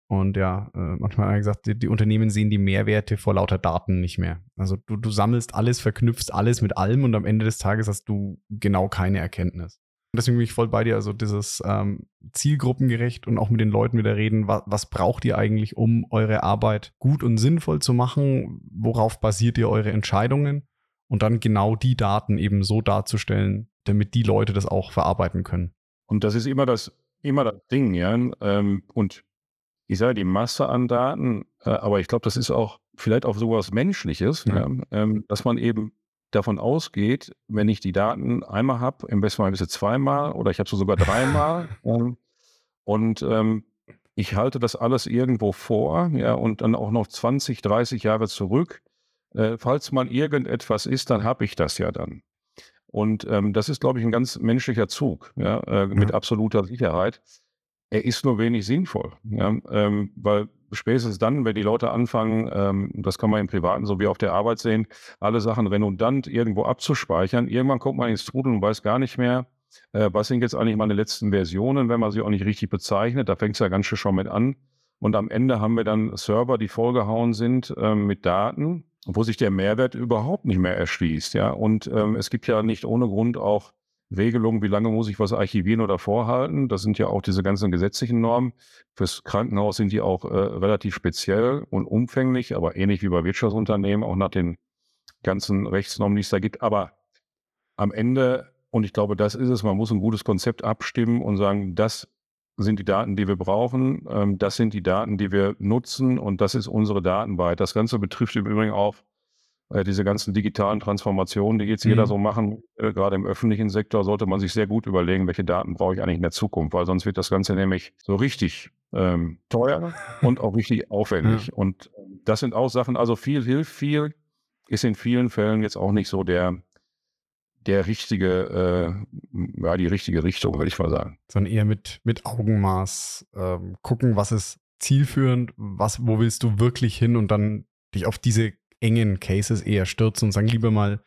Und ja, äh, manchmal hat gesagt, die, die, Unternehmen sehen die Mehrwerte vor lauter Daten nicht mehr. Also du, du sammelst alles, verknüpfst alles mit allem und am Ende des Tages hast du genau keine Erkenntnis. Und deswegen bin ich voll bei dir, also dieses ähm, zielgruppengerecht und auch mit den Leuten wieder reden, was, was braucht ihr eigentlich, um eure Arbeit gut und sinnvoll zu machen? Worauf basiert ihr eure Entscheidungen? Und dann genau die Daten eben so darzustellen, damit die Leute das auch verarbeiten können. Und das ist immer das, immer das Ding, ja. Ähm, und ich sage die Masse an Daten, äh, aber ich glaube, das ist auch vielleicht auch sowas Menschliches, ja. Ja, ähm, dass man eben davon ausgeht, wenn ich die Daten einmal habe, im besten Fall bis zweimal oder ich habe sie sogar dreimal und ähm, ich halte das alles irgendwo vor, ja, und dann auch noch 20, 30 Jahre zurück äh, falls mal irgendetwas ist, dann habe ich das ja dann. Und ähm, das ist, glaube ich, ein ganz menschlicher Zug, ja, äh, mit ja. absoluter Sicherheit. Er ist nur wenig sinnvoll, ja, ähm, weil spätestens dann, wenn die Leute anfangen, ähm, das kann man im Privaten so wie auf der Arbeit sehen, alle Sachen redundant irgendwo abzuspeichern, irgendwann kommt man ins Trudeln und weiß gar nicht mehr, äh, was sind jetzt eigentlich meine letzten Versionen, wenn man sie auch nicht richtig bezeichnet. Da fängt es ja ganz schön schon mit an. Und am Ende haben wir dann Server, die vollgehauen sind äh, mit Daten, wo sich der Mehrwert überhaupt nicht mehr erschließt. Ja? Und ähm, es gibt ja nicht ohne Grund auch Regelungen, wie lange muss ich was archivieren oder vorhalten. Das sind ja auch diese ganzen gesetzlichen Normen. Fürs Krankenhaus sind die auch äh, relativ speziell und umfänglich, aber ähnlich wie bei Wirtschaftsunternehmen, auch nach den ganzen Rechtsnormen, die es da gibt. Aber am Ende, und ich glaube, das ist es, man muss ein gutes Konzept abstimmen und sagen, das sind die Daten, die wir brauchen. Ähm, das sind die Daten, die wir nutzen und das ist unsere Datenwahrheit. Das Ganze betrifft im Übrigen auch äh, diese ganzen digitalen Transformationen, die jetzt mhm. jeder so machen. Äh, gerade im öffentlichen Sektor sollte man sich sehr gut überlegen, welche Daten brauche ich eigentlich in der Zukunft, weil sonst wird das Ganze nämlich so richtig ähm, teuer und auch richtig aufwendig. Ja. Und das sind auch Sachen, also viel hilft viel, ist in vielen Fällen jetzt auch nicht so der der richtige, äh, ja, die richtige Richtung, würde ich mal sagen. Sondern eher mit, mit Augenmaß ähm, gucken, was ist zielführend? Was, wo willst du wirklich hin und dann dich auf diese engen Cases eher stürzen und sagen, lieber mal,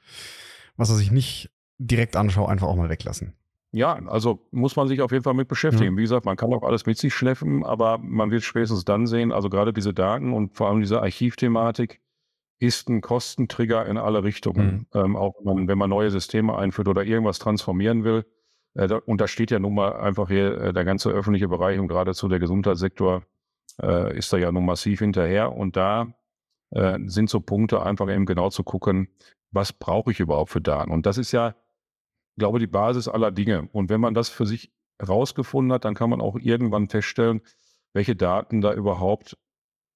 was was ich nicht direkt anschaue, einfach auch mal weglassen? Ja, also muss man sich auf jeden Fall mit beschäftigen. Ja. Wie gesagt, man kann auch alles mit sich schleppen, aber man wird spätestens dann sehen, also gerade diese Daten und vor allem diese Archivthematik ist ein Kostentrigger in alle Richtungen. Ähm, auch wenn man, wenn man neue Systeme einführt oder irgendwas transformieren will. Äh, da, und da steht ja nun mal einfach hier äh, der ganze öffentliche Bereich und geradezu der Gesundheitssektor äh, ist da ja nun massiv hinterher. Und da äh, sind so Punkte einfach eben genau zu gucken, was brauche ich überhaupt für Daten? Und das ist ja, glaube die Basis aller Dinge. Und wenn man das für sich herausgefunden hat, dann kann man auch irgendwann feststellen, welche Daten da überhaupt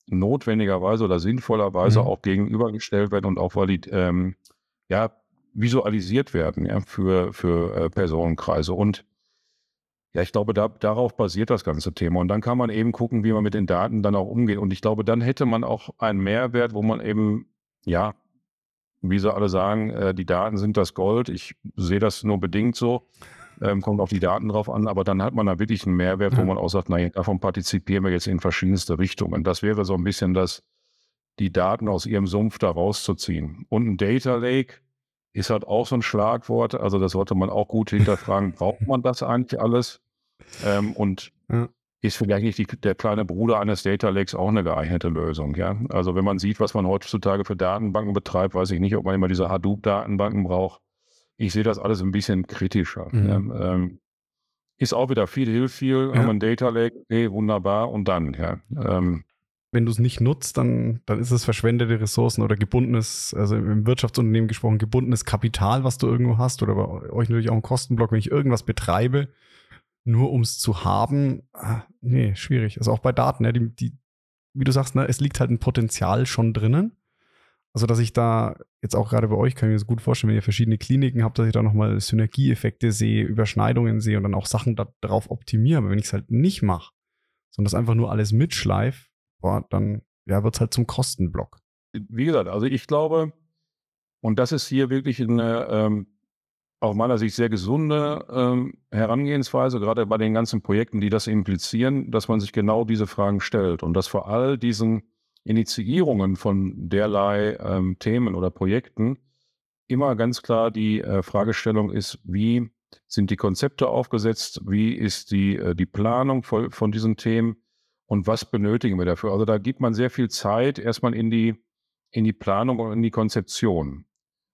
notwendigerweise oder sinnvollerweise Mhm. auch gegenübergestellt werden und auch valid, ähm, ja, visualisiert werden ja, für, für äh, Personenkreise. Und ja, ich glaube, da, darauf basiert das ganze Thema. Und dann kann man eben gucken, wie man mit den Daten dann auch umgeht. Und ich glaube, dann hätte man auch einen Mehrwert, wo man eben, ja, wie sie alle sagen, äh, die Daten sind das Gold. Ich sehe das nur bedingt so. Ähm, kommt auf die Daten drauf an, aber dann hat man da wirklich einen Mehrwert, wo man auch sagt, naja, davon partizipieren wir jetzt in verschiedenste Richtungen. Das wäre so ein bisschen das, die Daten aus ihrem Sumpf da rauszuziehen. Und ein Data Lake ist halt auch so ein Schlagwort. Also das sollte man auch gut hinterfragen. Braucht man das eigentlich alles? Ähm, und Ja. ist vielleicht nicht die, der kleine Bruder eines Data Lakes auch eine geeignete Lösung? Ja, also wenn man sieht, was man heutzutage für Datenbanken betreibt, weiß ich nicht, ob man immer diese Hadoop-Datenbanken braucht. Ich sehe das alles ein bisschen kritischer. Mhm. Ja, ähm, ist auch wieder viel hilft viel, Ja. haben ein Data Lake, okay, wunderbar und dann, ja. Ähm, Wenn du es nicht nutzt, dann, dann ist es verschwendete Ressourcen oder gebundenes, also im Wirtschaftsunternehmen gesprochen, gebundenes Kapital, was du irgendwo hast oder bei euch natürlich auch ein Kostenblock, wenn ich irgendwas betreibe, nur um es zu haben, ah, nee, schwierig. Also auch bei Daten, ne, die, die, wie du sagst, ne, es liegt halt ein Potenzial schon drinnen. Also, dass ich da jetzt auch gerade bei euch, kann ich mir das gut vorstellen, wenn ihr verschiedene Kliniken habt, dass ich da nochmal Synergieeffekte sehe, Überschneidungen sehe und dann auch Sachen da, darauf optimiere. Aber wenn ich es halt nicht mache, sondern das einfach nur alles mitschleife, boah, dann ja, wird es halt zum Kostenblock. wie gesagt, also ich glaube, und das ist hier wirklich eine ähm, aus meiner Sicht sehr gesunde ähm, Herangehensweise, gerade bei den ganzen Projekten, die das implizieren, dass man sich genau diese Fragen stellt und dass vor all diesen Initiierungen von derlei ähm, Themen oder Projekten immer ganz klar die äh, Fragestellung ist, wie sind die Konzepte aufgesetzt, wie ist die, äh, die Planung von, von diesen Themen und was benötigen wir dafür. Also da gibt man sehr viel Zeit erstmal in die, in die Planung und in die Konzeption.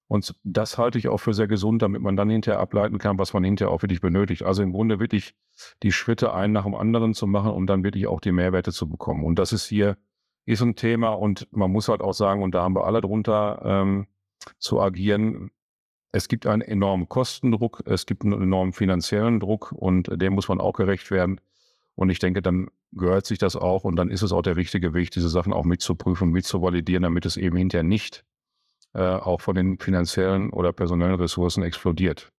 Und das halte ich auch für sehr gesund, damit man dann hinterher ableiten kann, was man hinterher auch wirklich benötigt. Also im Grunde wirklich die Schritte einen nach dem anderen zu machen und dann wirklich auch die Mehrwerte zu bekommen. Und das ist hier, ist ein Thema und man muss halt auch sagen, und da haben wir alle drunter ähm, zu agieren. Es gibt einen enormen Kostendruck, es gibt einen enormen finanziellen Druck und dem muss man auch gerecht werden. Und ich denke, dann gehört sich das auch und dann ist es auch der richtige Weg, diese Sachen auch mitzuprüfen, mitzuvalidieren, damit es eben hinterher nicht äh, auch von den finanziellen oder personellen Ressourcen explodiert.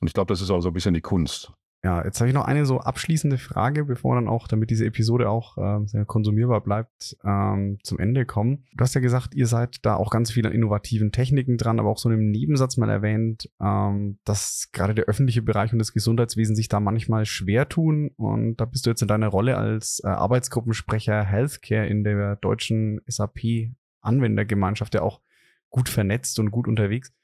Und ich glaube, das ist auch so ein bisschen die Kunst. Ja, jetzt habe ich noch eine so abschließende Frage, bevor wir dann auch, damit diese Episode auch sehr konsumierbar bleibt, ähm, zum Ende kommen. Du hast ja gesagt, ihr seid da auch ganz viele innovativen Techniken dran, aber auch so in einem Nebensatz mal erwähnt, ähm, dass gerade der öffentliche Bereich und das Gesundheitswesen sich da manchmal schwer tun. Und da bist du jetzt in deiner Rolle als äh, Arbeitsgruppensprecher Healthcare in der deutschen SAP-Anwendergemeinschaft ja auch gut vernetzt und gut unterwegs.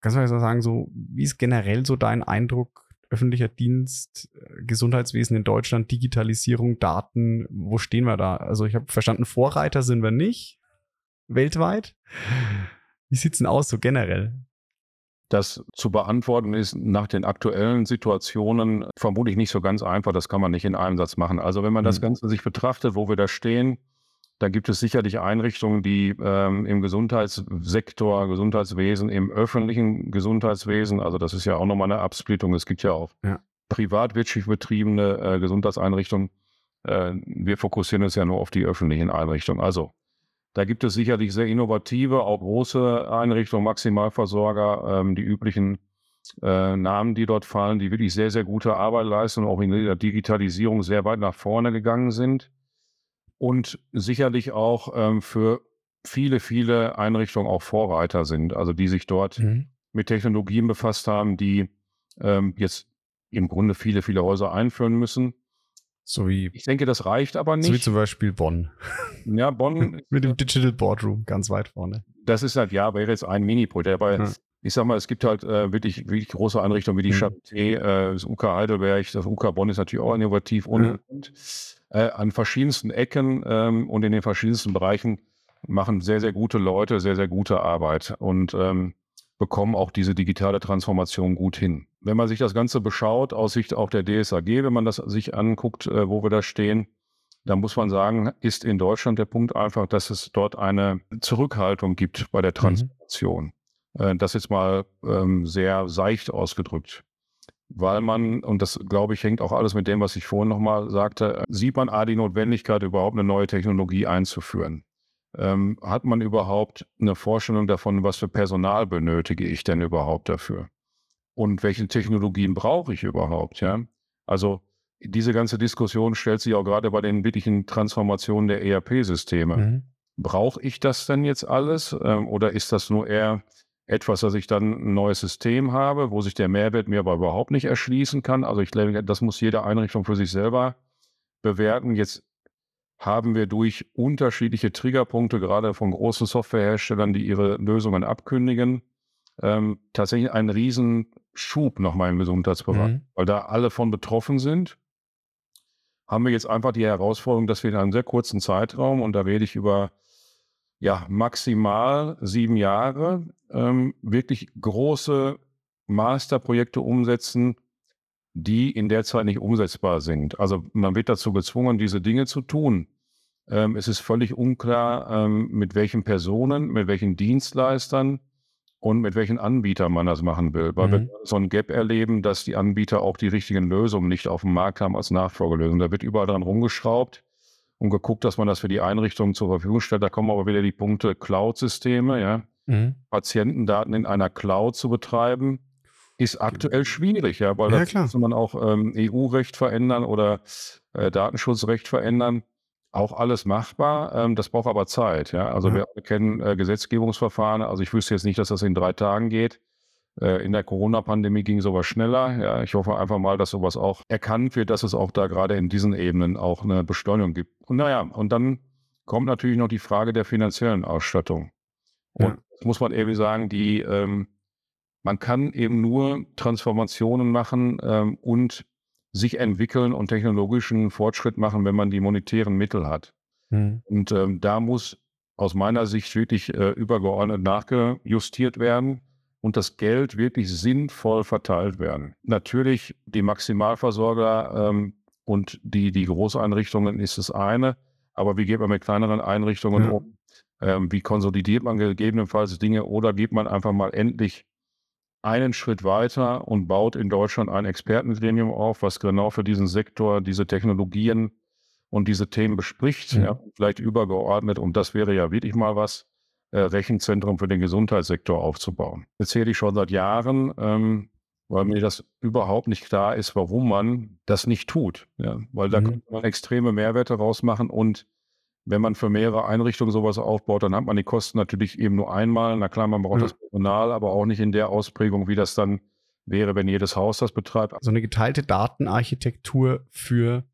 Kannst du mal sagen, so, wie ist generell so dein Eindruck öffentlicher Dienst, äh, Gesundheitswesen in Deutschland, Digitalisierung, Daten, wo stehen wir da? Also ich habe verstanden, Vorreiter sind wir nicht weltweit. Wie sieht's denn aus so generell? Das zu beantworten ist nach den aktuellen Situationen vermutlich nicht so ganz einfach. Das kann man nicht in einem Satz machen. Also wenn man das Mhm. Ganze sich betrachtet, wo wir da stehen, da gibt es sicherlich Einrichtungen, die ähm, im Gesundheitssektor, Gesundheitswesen, im öffentlichen Gesundheitswesen, also das ist ja auch nochmal eine Absplittung. Es gibt ja auch Ja. privatwirtschaftlich betriebene äh, Gesundheitseinrichtungen. Äh, wir fokussieren uns ja nur auf die öffentlichen Einrichtungen. Also da gibt es sicherlich sehr innovative, auch große Einrichtungen, Maximalversorger, ähm, die üblichen äh, Namen, die dort fallen, die wirklich sehr, sehr gute Arbeit leisten und auch in der Digitalisierung sehr weit nach vorne gegangen sind. Und sicherlich auch ähm, für viele, viele Einrichtungen auch Vorreiter sind, also die sich dort Mhm. mit Technologien befasst haben, die ähm, jetzt im Grunde viele, viele Häuser einführen müssen. So wie, Ich denke, das reicht aber so wie nicht. zum Beispiel Bonn. ja, Bonn, Mit dem Digital Boardroom ganz weit vorne. das ist halt, ja, wäre jetzt ein Mini-Projekt. Aber Ja. Ich sag mal, es gibt halt äh, wirklich, wirklich große Einrichtungen wie die Mhm. Charité, äh, das UK Heidelberg, das UK Bonn ist natürlich auch innovativ und, und äh, an verschiedensten Ecken ähm, und in den verschiedensten Bereichen machen sehr, sehr gute Leute sehr, sehr gute Arbeit und ähm, bekommen auch diese digitale Transformation gut hin. Wenn man sich das Ganze beschaut, aus Sicht auch der DSAG, wenn man das sich anguckt, äh, wo wir da stehen, da muss man sagen, ist in Deutschland der Punkt einfach, dass es dort eine Zurückhaltung gibt bei der Transformation. Äh, das jetzt mal ähm, sehr seicht ausgedrückt. Weil man, und das glaube ich, hängt auch alles mit dem, was ich vorhin nochmal sagte, äh, sieht man A, die Notwendigkeit, überhaupt eine neue Technologie einzuführen. Ähm, hat man überhaupt eine Vorstellung davon, was für Personal benötige ich denn überhaupt dafür? Und welche Technologien brauche ich überhaupt? Ja? Also diese ganze Diskussion stellt sich auch gerade bei den wirklichen Transformationen der ERP-Systeme. Mhm. Brauche ich das denn jetzt alles ähm, oder ist das nur eher etwas, dass ich dann ein neues System habe, wo sich der Mehrwert mir aber überhaupt nicht erschließen kann? Also ich denke, das muss jede Einrichtung für sich selber bewerten. Jetzt haben wir durch unterschiedliche Triggerpunkte, gerade von großen Softwareherstellern, die ihre Lösungen abkündigen, ähm, tatsächlich einen riesen Schub nochmal im Gesundheitsbereich, Mhm. weil da alle von betroffen sind haben wir jetzt einfach die Herausforderung, dass wir in einem sehr kurzen Zeitraum, und da rede ich über ja, maximal sieben Jahre, ähm, wirklich große Masterprojekte umsetzen, die in der Zeit nicht umsetzbar sind. Also man wird dazu gezwungen, diese Dinge zu tun. Ähm, es ist völlig unklar, ähm, mit welchen Personen, mit welchen Dienstleistern und mit welchen Anbietern man das machen will. Weil Mhm. wir so ein Gap erleben, dass die Anbieter auch die richtigen Lösungen nicht auf dem Markt haben als Nachfolgelösung. Da wird überall dran rumgeschraubt und geguckt, dass man das für die Einrichtungen zur Verfügung stellt. Da kommen aber wieder die Punkte Cloud-Systeme, ja. Mhm. Patientendaten in einer Cloud zu betreiben, ist aktuell schwierig, ja, weil Ja, da muss man auch ähm, EU-Recht verändern oder äh, Datenschutzrecht verändern. Auch alles machbar, ähm, das braucht aber Zeit, ja. Also Ja. wir kennen äh, Gesetzgebungsverfahren, also ich wüsste jetzt nicht, dass das in drei Tagen geht. Äh, in der Corona-Pandemie ging sowas schneller. Ja, ich hoffe einfach mal, dass sowas auch erkannt wird, dass es auch da gerade in diesen Ebenen auch eine Beschleunigung gibt. Und naja, und dann kommt natürlich noch die Frage der finanziellen Ausstattung. Und Ja. das muss man eben sagen, die, ähm, man kann eben nur Transformationen machen ähm, und sich entwickeln und technologischen Fortschritt machen, wenn man die monetären Mittel hat. Mhm. Und ähm, da muss aus meiner Sicht wirklich äh, übergeordnet nachgejustiert werden und das Geld wirklich sinnvoll verteilt werden. Natürlich die Maximalversorger ähm, und die, die Großeinrichtungen ist das eine, aber wie geht man mit kleineren Einrichtungen Ja. um? Ähm, wie konsolidiert man gegebenenfalls Dinge oder geht man einfach mal endlich einen Schritt weiter und baut in Deutschland ein Expertengremium auf, was genau für diesen Sektor diese Technologien und diese Themen bespricht, Mhm. ja, vielleicht übergeordnet. Und das wäre ja wirklich mal was, Rechenzentrum für den Gesundheitssektor aufzubauen. Erzähle ich schon seit Jahren, ähm, weil mir das überhaupt nicht klar ist, warum man das nicht tut. Ja, weil da Mhm. könnte man extreme Mehrwerte rausmachen und wenn man für mehrere Einrichtungen sowas aufbaut, dann hat man die Kosten natürlich eben nur einmal. Na klar, man braucht Ja. das Personal, aber auch nicht in der Ausprägung, wie das dann wäre, wenn jedes Haus das betreibt. So eine geteilte Datenarchitektur für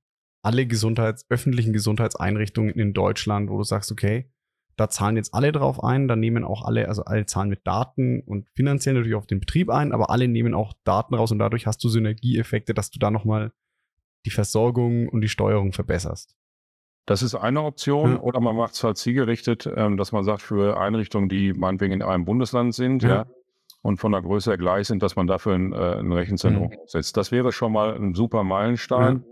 alle Gesundheits-, öffentlichen Gesundheitseinrichtungen in Deutschland, wo du sagst, okay, da zahlen jetzt alle drauf ein, da nehmen auch alle, also alle zahlen mit Daten und finanziell natürlich auf den Betrieb ein, aber alle nehmen auch Daten raus und dadurch hast du Synergieeffekte, dass du da nochmal die Versorgung und die Steuerung verbesserst. Das ist eine Option. Ja. Oder man macht es halt zielgerichtet, ähm, dass man sagt, für Einrichtungen, die meinetwegen in einem Bundesland sind, Ja. ja, und von der Größe her gleich sind, dass man dafür ein, äh, ein Rechenzentrum aufsetzt. Das wäre schon mal ein super Meilenstein.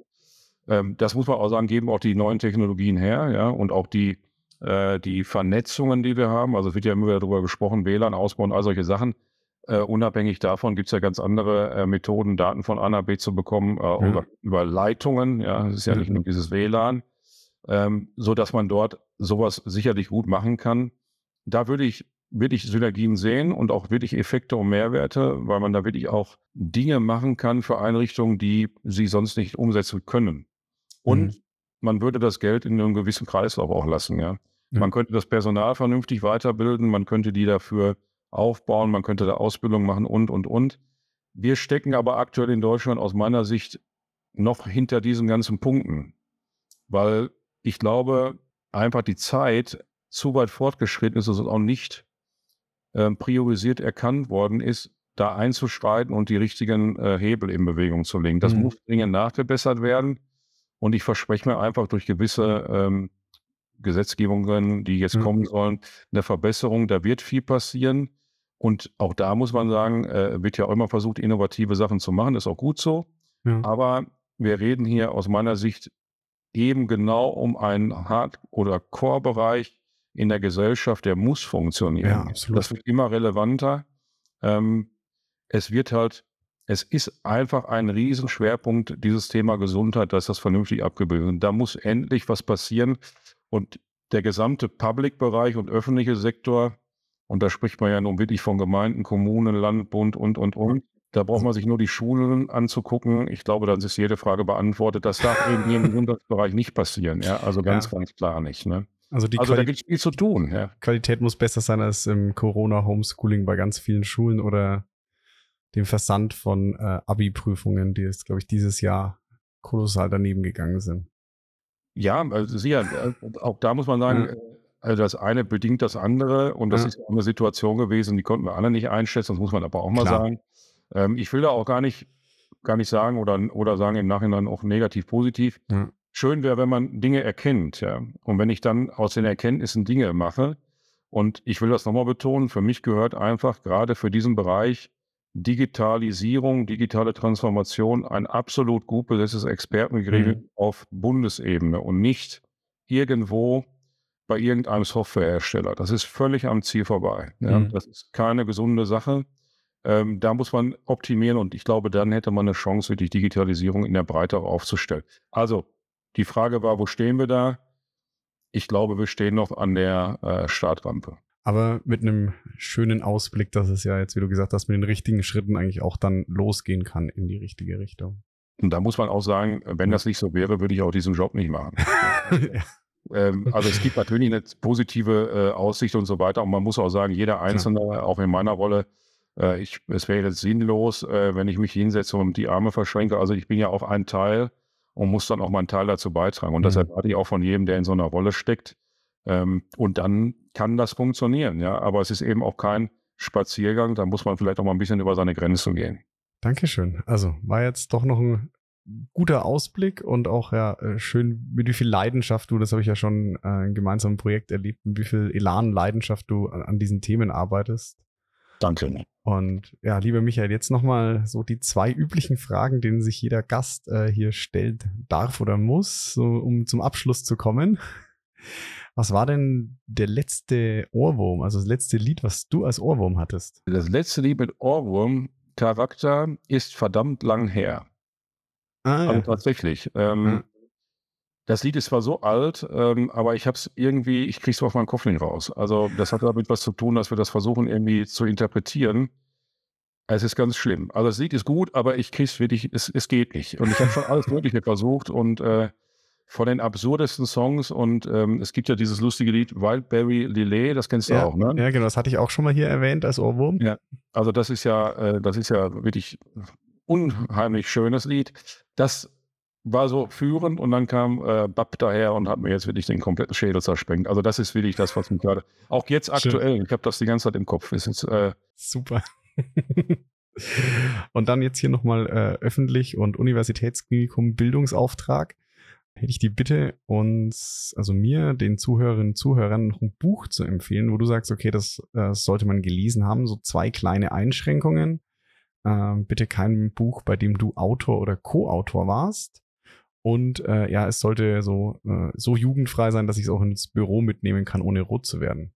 Ähm, das muss man auch sagen, geben auch die neuen Technologien her, ja, und auch die, äh, die Vernetzungen, die wir haben. Also es wird ja immer wieder darüber gesprochen, WLAN ausbauen, all solche Sachen. Äh, unabhängig davon gibt es ja ganz andere äh, Methoden, Daten von A nach B zu bekommen, äh, über, über Leitungen. Ja, es ist ja Ja. nicht nur dieses WLAN, ähm, so dass man dort sowas sicherlich gut machen kann. Da würde ich wirklich Synergien sehen und auch wirklich Effekte und Mehrwerte, weil man da wirklich auch Dinge machen kann für Einrichtungen, die sie sonst nicht umsetzen können. Und Mhm. Man würde das Geld in einem gewissen Kreislauf auch lassen, ja. Ja. Man könnte das Personal vernünftig weiterbilden, man könnte die dafür aufbauen, man könnte da Ausbildung machen und, und, und. Wir stecken aber aktuell in Deutschland aus meiner Sicht noch hinter diesen ganzen Punkten, weil ich glaube, einfach die Zeit zu weit fortgeschritten ist und auch nicht äh, priorisiert erkannt worden ist, da einzuschreiten und die richtigen äh, Hebel in Bewegung zu legen. Das mhm. muss dringend nachgebessert werden. Und ich verspreche mir einfach durch gewisse ähm, Gesetzgebungen, die jetzt mhm. kommen sollen, eine Verbesserung. Da wird viel passieren. Und auch da muss man sagen, äh, wird ja auch immer versucht, innovative Sachen zu machen. Das ist auch gut so. Ja. Aber wir reden hier aus meiner Sicht eben genau um einen Hard- oder Core-Bereich in der Gesellschaft, der muss funktionieren. Ja. Das wird immer relevanter. Ähm, es wird halt, es ist einfach ein Riesenschwerpunkt, dieses Thema Gesundheit, dass das vernünftig abgebildet wird. Da muss endlich was passieren. Und der gesamte Public-Bereich und öffentliche Sektor, und da spricht man ja nun wirklich von Gemeinden, Kommunen, Land, Bund und, und, und, da braucht man sich nur die Schulen anzugucken. Ich glaube, dann ist jede Frage beantwortet. Das darf eben hier im Gesundheitsbereich nicht passieren. Ja? Also ganz, ja. ganz klar nicht. Ne? Also, also da gibt es viel zu tun. Ja. Qualität muss besser sein als im Corona-Homeschooling bei ganz vielen Schulen oder dem Versand von äh, Abi-Prüfungen, die jetzt, glaube ich, dieses Jahr kolossal daneben gegangen sind. Ja, also sicher, äh, auch da muss man sagen, ja. also das eine bedingt das andere und das ja. ist eine Situation gewesen, die konnten wir alle nicht einschätzen, das muss man aber auch mal Klar. sagen. Ähm, ich will da auch gar nicht, gar nicht sagen oder, oder sagen im Nachhinein auch negativ positiv. Ja. Schön wäre, wenn man Dinge erkennt, ja. Und wenn ich dann aus den Erkenntnissen Dinge mache, und ich will das nochmal betonen, für mich gehört einfach gerade für diesen Bereich Digitalisierung, digitale Transformation ein absolut gut besetztes Expertengremium mhm. auf Bundesebene und nicht irgendwo bei irgendeinem Softwarehersteller. Das ist völlig am Ziel vorbei. Ja. Mhm. Das ist keine gesunde Sache. Ähm, da muss man optimieren und ich glaube, dann hätte man eine Chance, die Digitalisierung in der Breite aufzustellen. Also, die Frage war, wo stehen wir da? Ich glaube, wir stehen noch an der äh, Startrampe. Aber mit einem schönen Ausblick, dass es ja jetzt, wie du gesagt hast, mit den richtigen Schritten eigentlich auch dann losgehen kann in die richtige Richtung. Und da muss man auch sagen, wenn das nicht so wäre, würde ich auch diesen Job nicht machen. ja. ähm, also es gibt natürlich eine positive äh, Aussicht und so weiter. Und man muss auch sagen, jeder Einzelne, ja. auch in meiner Rolle, äh, ich, es wäre jetzt sinnlos, äh, wenn ich mich hinsetze und die Arme verschränke. Also ich bin ja auch ein Teil und muss dann auch meinen Teil dazu beitragen. Und das erwarte ich auch von jedem, der in so einer Rolle steckt. Ähm, und dann kann das funktionieren, ja. Aber es ist eben auch kein Spaziergang. Da muss man vielleicht auch mal ein bisschen über seine Grenzen gehen. Dankeschön. Also war jetzt doch noch ein guter Ausblick und auch ja äh, schön, mit wie viel Leidenschaft du, das habe ich ja schon äh, im gemeinsamen Projekt erlebt, mit wie viel Elan, Leidenschaft du an, an diesen Themen arbeitest. Danke. Und ja, lieber Michael, jetzt nochmal so die zwei üblichen Fragen, denen sich jeder Gast äh, hier stellt, darf oder muss, so um zum Abschluss zu kommen. Was war denn der letzte Ohrwurm, also das letzte Lied, was du als Ohrwurm hattest? Das letzte Lied mit Ohrwurm, Charakter, ist verdammt lang her. Ah, ja. Also tatsächlich. Ähm, ja. Das Lied ist zwar so alt, ähm, aber ich habe es irgendwie, ich kriege es auf meinen Kopf nicht raus. Also das hat damit was zu tun, dass wir das versuchen irgendwie zu interpretieren. Es ist ganz schlimm. Also das Lied ist gut, aber ich kriege es wirklich, es, es geht nicht. Und ich habe schon alles Mögliche versucht und äh, von den absurdesten Songs und ähm, es gibt ja dieses lustige Lied Wildberry Lillet, das kennst du ja, auch, ne? Ja, genau, das hatte ich auch schon mal hier erwähnt als Ohrwurm. Ja, also das ist ja, äh, das ist ja wirklich unheimlich schönes Lied. Das war so führend und dann kam äh, Bab daher und hat mir jetzt wirklich den kompletten Schädel zersprengt. Also das ist wirklich das, was mich gerade, auch jetzt aktuell, Schön. ich habe das die ganze Zeit im Kopf. Ist jetzt, äh, Super. und dann jetzt hier nochmal äh, öffentlich und Universitätsklinikum Bildungsauftrag. Hätte ich die Bitte, uns, also mir, den Zuhörerinnen und Zuhörern noch ein Buch zu empfehlen, wo du sagst, okay, das äh, sollte man gelesen haben, so zwei kleine Einschränkungen. Äh, bitte kein Buch, bei dem du Autor oder Co-Autor warst und äh, ja, es sollte so, äh, so jugendfrei sein, dass ich es auch ins Büro mitnehmen kann, ohne rot zu werden.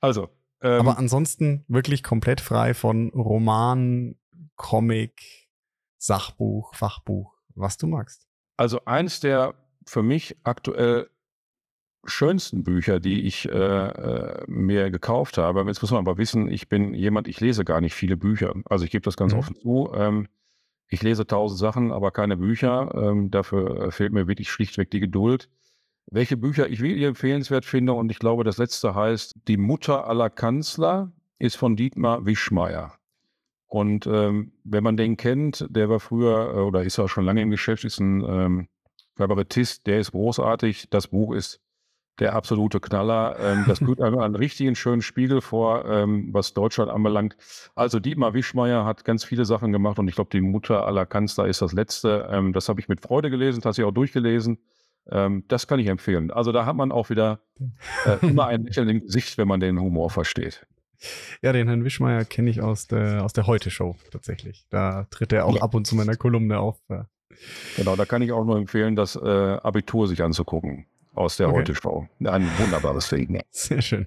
also. Ähm, Aber ansonsten wirklich komplett frei von Roman, Comic, Sachbuch, Fachbuch, was du magst. Also eins der für mich aktuell schönsten Bücher, die ich äh, äh, mir gekauft habe. Jetzt muss man aber wissen, ich bin jemand, ich lese gar nicht viele Bücher. Also ich gebe das ganz mhm. offen zu. Ähm, ich lese tausend Sachen, aber keine Bücher. Ähm, dafür äh, fehlt mir wirklich schlichtweg die Geduld. Welche Bücher ich wirklich empfehlenswert finde, und ich glaube, das letzte heißt Die Mutter aller Kanzler, ist von Dietmar Wischmeier. Und ähm, wenn man den kennt, der war früher äh, oder ist auch schon lange im Geschäft, ist ein ähm, Kabarettist, der ist großartig. Das Buch ist der absolute Knaller. Ähm, das tut einem einen richtigen schönen Spiegel vor, ähm, was Deutschland anbelangt. Also Dietmar Wischmeier hat ganz viele Sachen gemacht und ich glaube, die Mutter aller Kanzler ist das letzte. Ähm, das habe ich mit Freude gelesen, das habe ich auch durchgelesen. Ähm, das kann ich empfehlen. Also da hat man auch wieder äh, immer ein Lächeln im Gesicht, wenn man den Humor versteht. Ja, den Herrn Wischmeier kenne ich aus der, aus der Heute-Show tatsächlich. Da tritt er auch ja. ab und zu meiner Kolumne auf. Genau, da kann ich auch nur empfehlen, das äh, Abitur sich anzugucken aus der okay. Heute-Show. Ein wunderbares Ding. Sehr schön.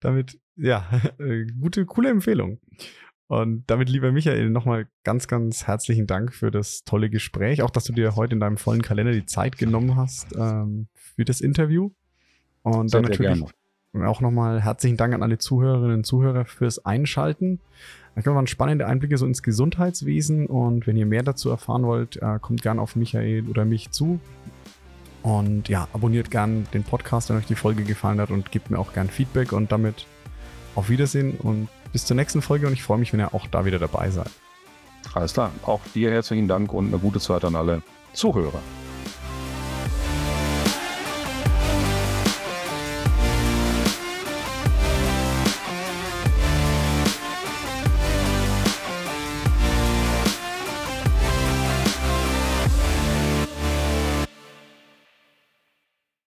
Damit, ja, äh, gute, coole Empfehlung. Und damit, lieber Michael, nochmal ganz, ganz herzlichen Dank für das tolle Gespräch. Auch, dass du dir heute in deinem vollen Kalender die Zeit genommen hast ähm, für das Interview. Und sehr, dann natürlich auch nochmal herzlichen Dank an alle Zuhörerinnen und Zuhörer fürs Einschalten. Ich glaube, waren spannende Einblicke so ins Gesundheitswesen. Und wenn ihr mehr dazu erfahren wollt, äh, kommt gerne auf Michael oder mich zu. Und ja, abonniert gern den Podcast, wenn euch die Folge gefallen hat und gebt mir auch gern Feedback und damit auf Wiedersehen und bis zur nächsten Folge und ich freue mich, wenn ihr auch da wieder dabei seid. Alles klar. Auch dir herzlichen Dank und eine gute Zeit an alle Zuhörer.